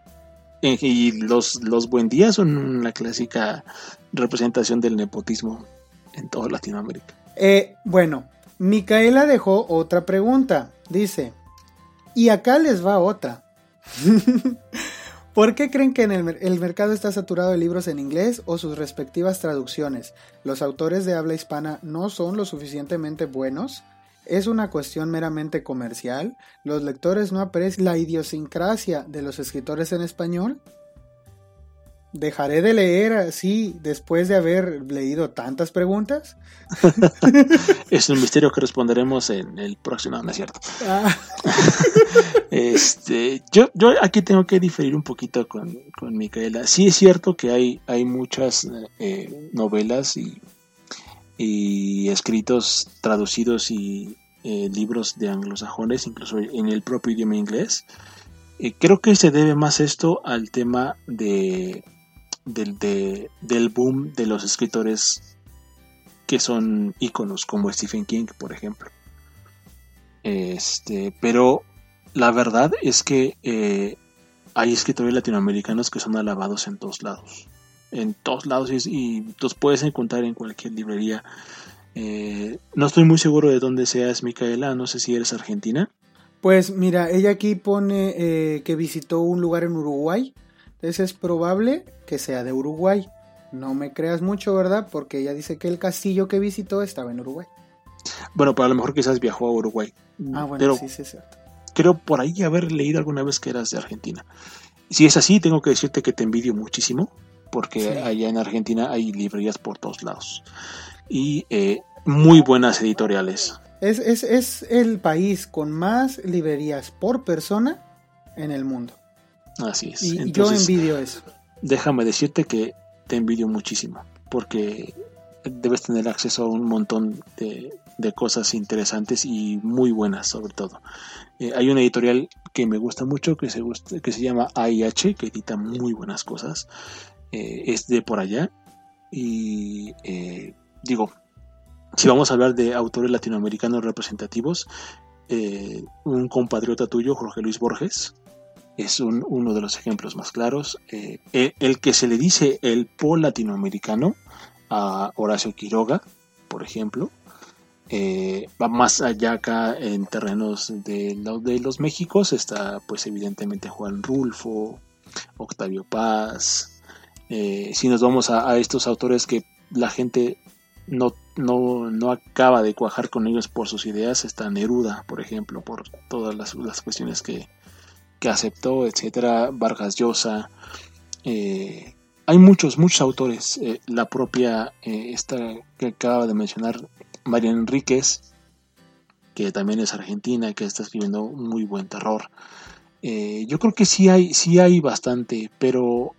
Speaker 1: Eh, y los, los buen días son una clásica representación del nepotismo en toda Latinoamérica.
Speaker 2: Eh, bueno, Micaela dejó otra pregunta. Dice, y acá les va otra. ¿Por qué creen que en el, el, mercado está saturado de libros en inglés o sus respectivas traducciones? ¿Los autores de habla hispana no son lo suficientemente buenos? ¿Es una cuestión meramente comercial? ¿Los lectores no aprecian la idiosincrasia de los escritores en español? ¿Dejaré de leer así después de haber leído tantas preguntas?
Speaker 1: es un misterio que responderemos en el próximo, no es cierto. Ah. este, yo, yo aquí tengo que diferir un poquito con, con Micaela. Sí es cierto que hay, hay muchas eh, novelas y, y, escritos traducidos y eh, libros de anglosajones, incluso en el propio idioma inglés. Eh, creo que se debe más esto al tema de del, del boom de los escritores que son íconos como Stephen King, por ejemplo. Este, pero la verdad es que eh, hay escritores latinoamericanos que son alabados en todos lados. En todos lados y, los puedes encontrar en cualquier librería. Eh, no estoy muy seguro de dónde seas, Micaela. No sé si eres argentina.
Speaker 2: Pues mira, ella aquí pone eh, que visitó un lugar en Uruguay entonces es probable que sea de Uruguay. No me creas mucho, ¿verdad? Porque ella dice que el castillo que visitó estaba en Uruguay.
Speaker 1: Bueno, pero a lo mejor quizás viajó a Uruguay.
Speaker 2: Ah, bueno, sí, sí, es cierto.
Speaker 1: Creo por ahí haber leído alguna vez que eras de Argentina. Si es así, tengo que decirte que te envidio muchísimo, porque allá en Argentina hay librerías por todos lados. Y eh, muy buenas editoriales.
Speaker 2: Es, es, es el país con más librerías por persona en el mundo.
Speaker 1: Así es.
Speaker 2: Y yo envidio eso.
Speaker 1: Déjame decirte que te envidio muchísimo, porque debes tener acceso a un montón de, cosas interesantes y muy buenas sobre todo. Eh, hay una editorial que me gusta mucho que se, que se llama AIH, que edita muy buenas cosas. Eh, es de por allá. Y eh, digo, si vamos a hablar de autores latinoamericanos representativos, un compatriota tuyo, Jorge Luis Borges, es uno de los ejemplos más claros. Eh, el, que se le dice el pol latinoamericano a Horacio Quiroga, por ejemplo, eh, va más allá acá en terrenos de, de los Méxicos. Está pues evidentemente Juan Rulfo, Octavio Paz. Eh, si nos vamos a, estos autores que la gente no, no, no, acaba de cuajar con ellos por sus ideas, está Neruda, por ejemplo, por todas las, las cuestiones que, que aceptó, etcétera, Vargas Llosa. Eh, hay muchos, muchos autores. Eh, la propia, eh, esta que acaba de mencionar, María Enríquez, que también es argentina, que está escribiendo muy buen terror. yo creo que sí hay, sí hay bastante, pero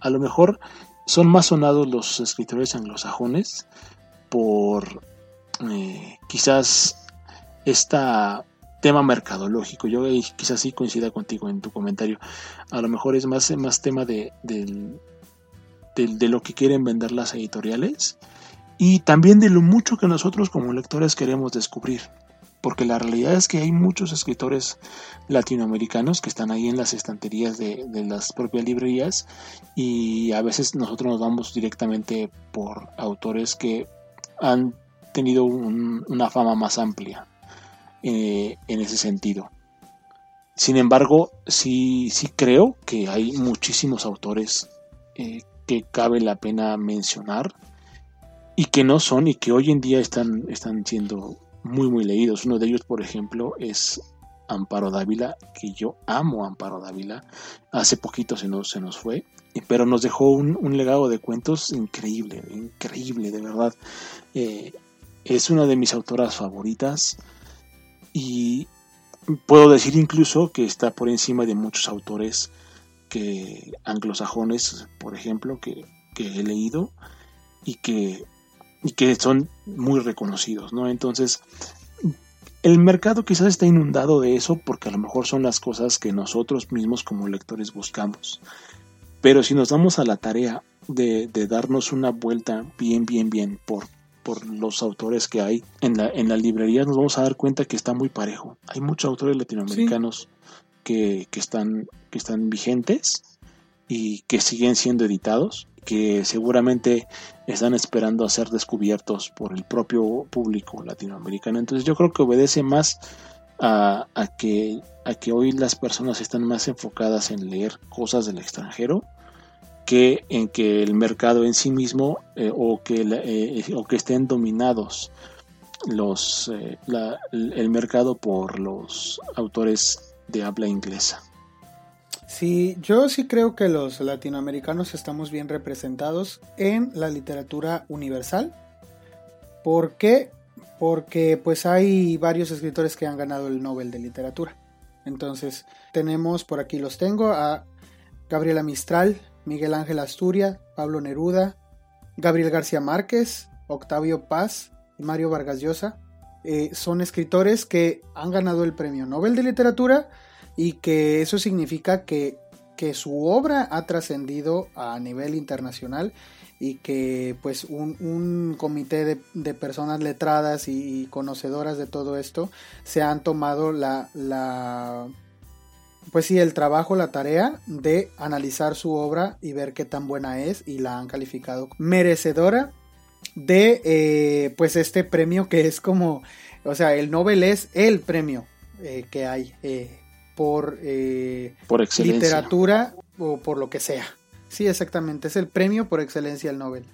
Speaker 1: a lo mejor son más sonados los escritores anglosajones por quizás esta tema mercadológico. Yo quizás sí coincida contigo en tu comentario. A lo mejor es más, más tema de, de, lo que quieren vender las editoriales y también de lo mucho que nosotros como lectores queremos descubrir. Porque la realidad es que hay muchos escritores latinoamericanos que están ahí en las estanterías de, las propias librerías y a veces nosotros nos vamos directamente por autores que han tenido una fama más amplia eh, en ese sentido. Sin embargo, sí, sí creo que hay muchísimos autores eh, que cabe la pena mencionar y que no son y que hoy en día están, están siendo muy, muy leídos. Uno de ellos, por ejemplo, es Amparo Dávila, que yo amo Amparo Dávila. Hace poquito se nos, se nos fue, pero nos dejó un, legado de cuentos increíble, increíble, de verdad. Eh, es una de mis autoras favoritas y puedo decir incluso que está por encima de muchos autores que anglosajones, por ejemplo, que, he leído y que, y que son muy reconocidos, ¿no? Entonces, el mercado quizás está inundado de eso porque a lo mejor son las cosas que nosotros mismos como lectores buscamos. Pero si nos damos a la tarea de, darnos una vuelta bien, bien, bien por, por los autores que hay en la, en la librería, nos vamos a dar cuenta que está muy parejo. Hay muchos autores latinoamericanos que, que, están, que están vigentes y que siguen siendo editados que seguramente están esperando a ser descubiertos por el propio público latinoamericano. Entonces yo creo que obedece más a, que, a que hoy las personas están más enfocadas en leer cosas del extranjero que en que el mercado en sí mismo eh, o, que, eh, o que estén dominados los, eh, el mercado por los autores de habla inglesa.
Speaker 2: Sí, yo sí creo que los latinoamericanos estamos bien representados en la literatura universal. ¿Por qué? Porque pues hay varios escritores que han ganado el Nobel de Literatura. Entonces, tenemos, por aquí los tengo, a Gabriela Mistral, Miguel Ángel Asturia, Pablo Neruda, Gabriel García Márquez, Octavio Paz y Mario Vargas Llosa. Eh, son escritores que han ganado el Premio Nobel de Literatura y que eso significa que, su obra ha trascendido a nivel internacional y que pues un, comité de, personas letradas y, conocedoras de todo esto se han tomado la, la pues sí el trabajo la tarea de analizar su obra y ver qué tan buena es y la han calificado merecedora de eh, pues este premio que es como o sea el Nobel es el premio eh, que hay eh, por,
Speaker 1: por
Speaker 2: literatura o por lo que sea. Sí, exactamente, es el premio por excelencia al Nobel.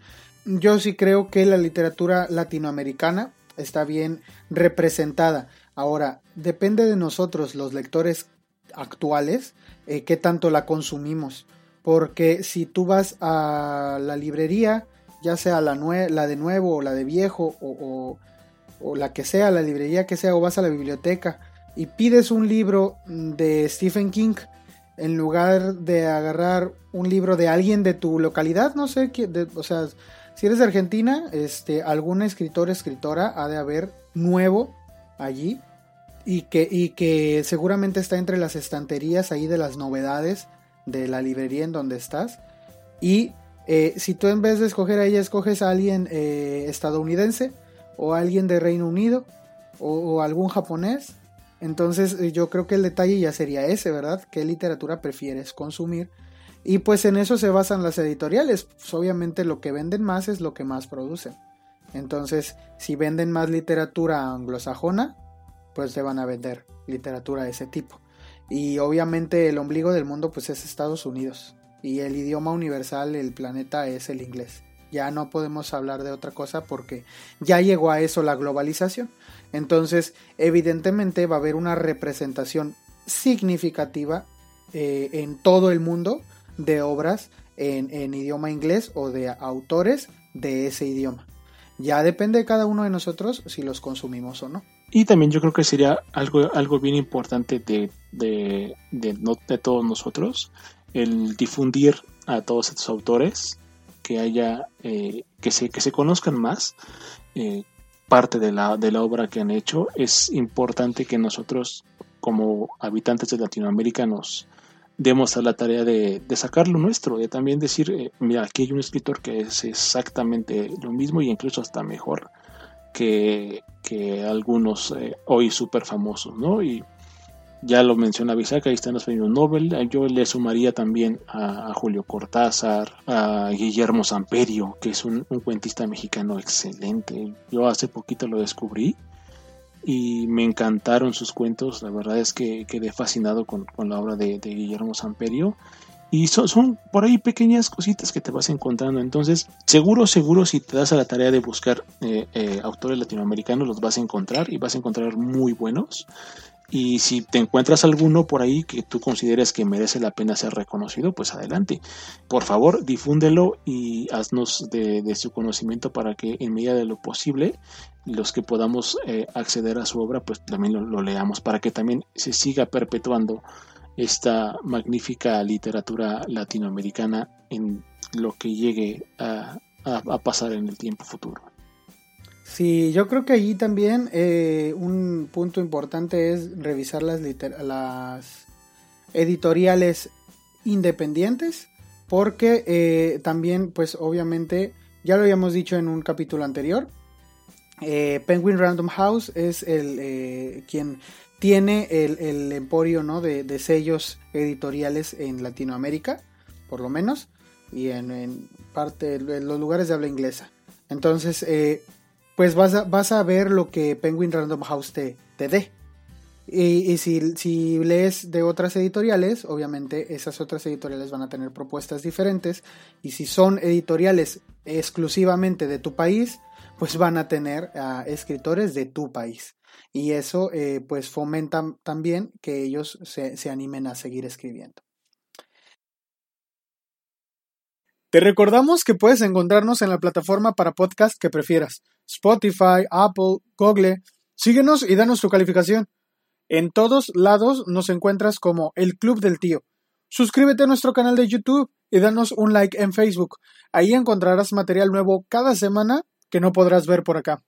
Speaker 2: Yo sí creo que la literatura latinoamericana está bien representada. Ahora, depende de nosotros, los lectores actuales, eh, qué tanto la consumimos. Porque si tú vas a la librería, ya sea la, la de nuevo o la de viejo o, o la que sea, la librería que sea, o vas a la biblioteca, y pides un libro de Stephen King en lugar de agarrar un libro de alguien de tu localidad, no sé, o sea, si eres de Argentina, este, algún escritor, escritora ha de haber nuevo allí y que, y que seguramente está entre las estanterías ahí de las novedades de la librería en donde estás. Y eh, si tú en vez de escoger a ella, escoges a alguien eh, estadounidense o alguien de Reino Unido o algún japonés, entonces eh, yo creo que el detalle ya sería ese, ¿verdad? ¿Qué literatura prefieres consumir? Y pues en eso se basan las editoriales. Pues obviamente lo que venden más es lo que más producen. Entonces, si venden más literatura anglosajona, pues te van a vender literatura de ese tipo. Y obviamente el ombligo del mundo pues es Estados Unidos. Y el idioma universal, el planeta es el inglés. Ya no podemos hablar de otra cosa porque ya llegó a eso la globalización. Entonces, evidentemente va a haber una representación significativa eh, en todo el mundo de obras en, idioma inglés o de autores de ese idioma. Ya depende de cada uno de nosotros si los consumimos o no.
Speaker 1: Y también yo creo que sería algo, algo bien importante de, de, de, todos nosotros, el difundir a todos estos autores, que haya, eh, que, se, que se conozcan más, eh, parte de la, de la obra que han hecho, es importante que nosotros como habitantes de Latinoamérica nos demos a la tarea de, de sacar lo nuestro, de también decir, eh, mira, aquí hay un escritor que es exactamente lo mismo y incluso hasta mejor que, que algunos eh, hoy súper famosos, ¿no? Y ya lo menciona Bisaca, ahí están los premios Nobel. Yo le sumaría también a, Julio Cortázar, a Guillermo Samperio, que es un, cuentista mexicano excelente. Yo hace poquito lo descubrí y me encantaron sus cuentos. La verdad es que quedé fascinado con, la obra de, Guillermo Samperio. Y son, son por ahí pequeñas cositas que te vas encontrando. Entonces, seguro, seguro, si te das a la tarea de buscar eh, eh, autores latinoamericanos, los vas a encontrar y vas a encontrar muy buenos. Y si te encuentras alguno por ahí que tú consideres que merece la pena ser reconocido, pues adelante. Por favor, difúndelo y haznos de, su conocimiento para que en medida de lo posible los que podamos eh, acceder a su obra, pues también lo, leamos, para que también se siga perpetuando esta magnífica literatura latinoamericana en lo que llegue a pasar en el tiempo futuro.
Speaker 2: Sí, yo creo que allí también eh, un punto importante es revisar las, editoriales independientes, porque eh, también, pues obviamente, ya lo habíamos dicho en un capítulo anterior, eh, Penguin Random House es el quien tiene el, emporio ¿no? de, sellos editoriales en Latinoamérica, por lo menos, y en, parte de los lugares de habla inglesa. Entonces, pues vas a, vas a ver lo que Penguin Random House te, te dé. Y, si, si, lees de otras editoriales, obviamente esas otras editoriales van a tener propuestas diferentes. Y si son editoriales exclusivamente de tu país, pues van a tener a escritores de tu país. Y eso eh, pues fomenta también que ellos se, se animen a seguir escribiendo. Te recordamos que puedes encontrarnos en la plataforma para podcast que prefieras Spotify, Apple, Google. Síguenos y danos tu calificación. En todos lados nos encuentras como El Club del Tío. Suscríbete a nuestro canal de YouTube y danos un like en Facebook. Ahí encontrarás material nuevo cada semana que no podrás ver por acá.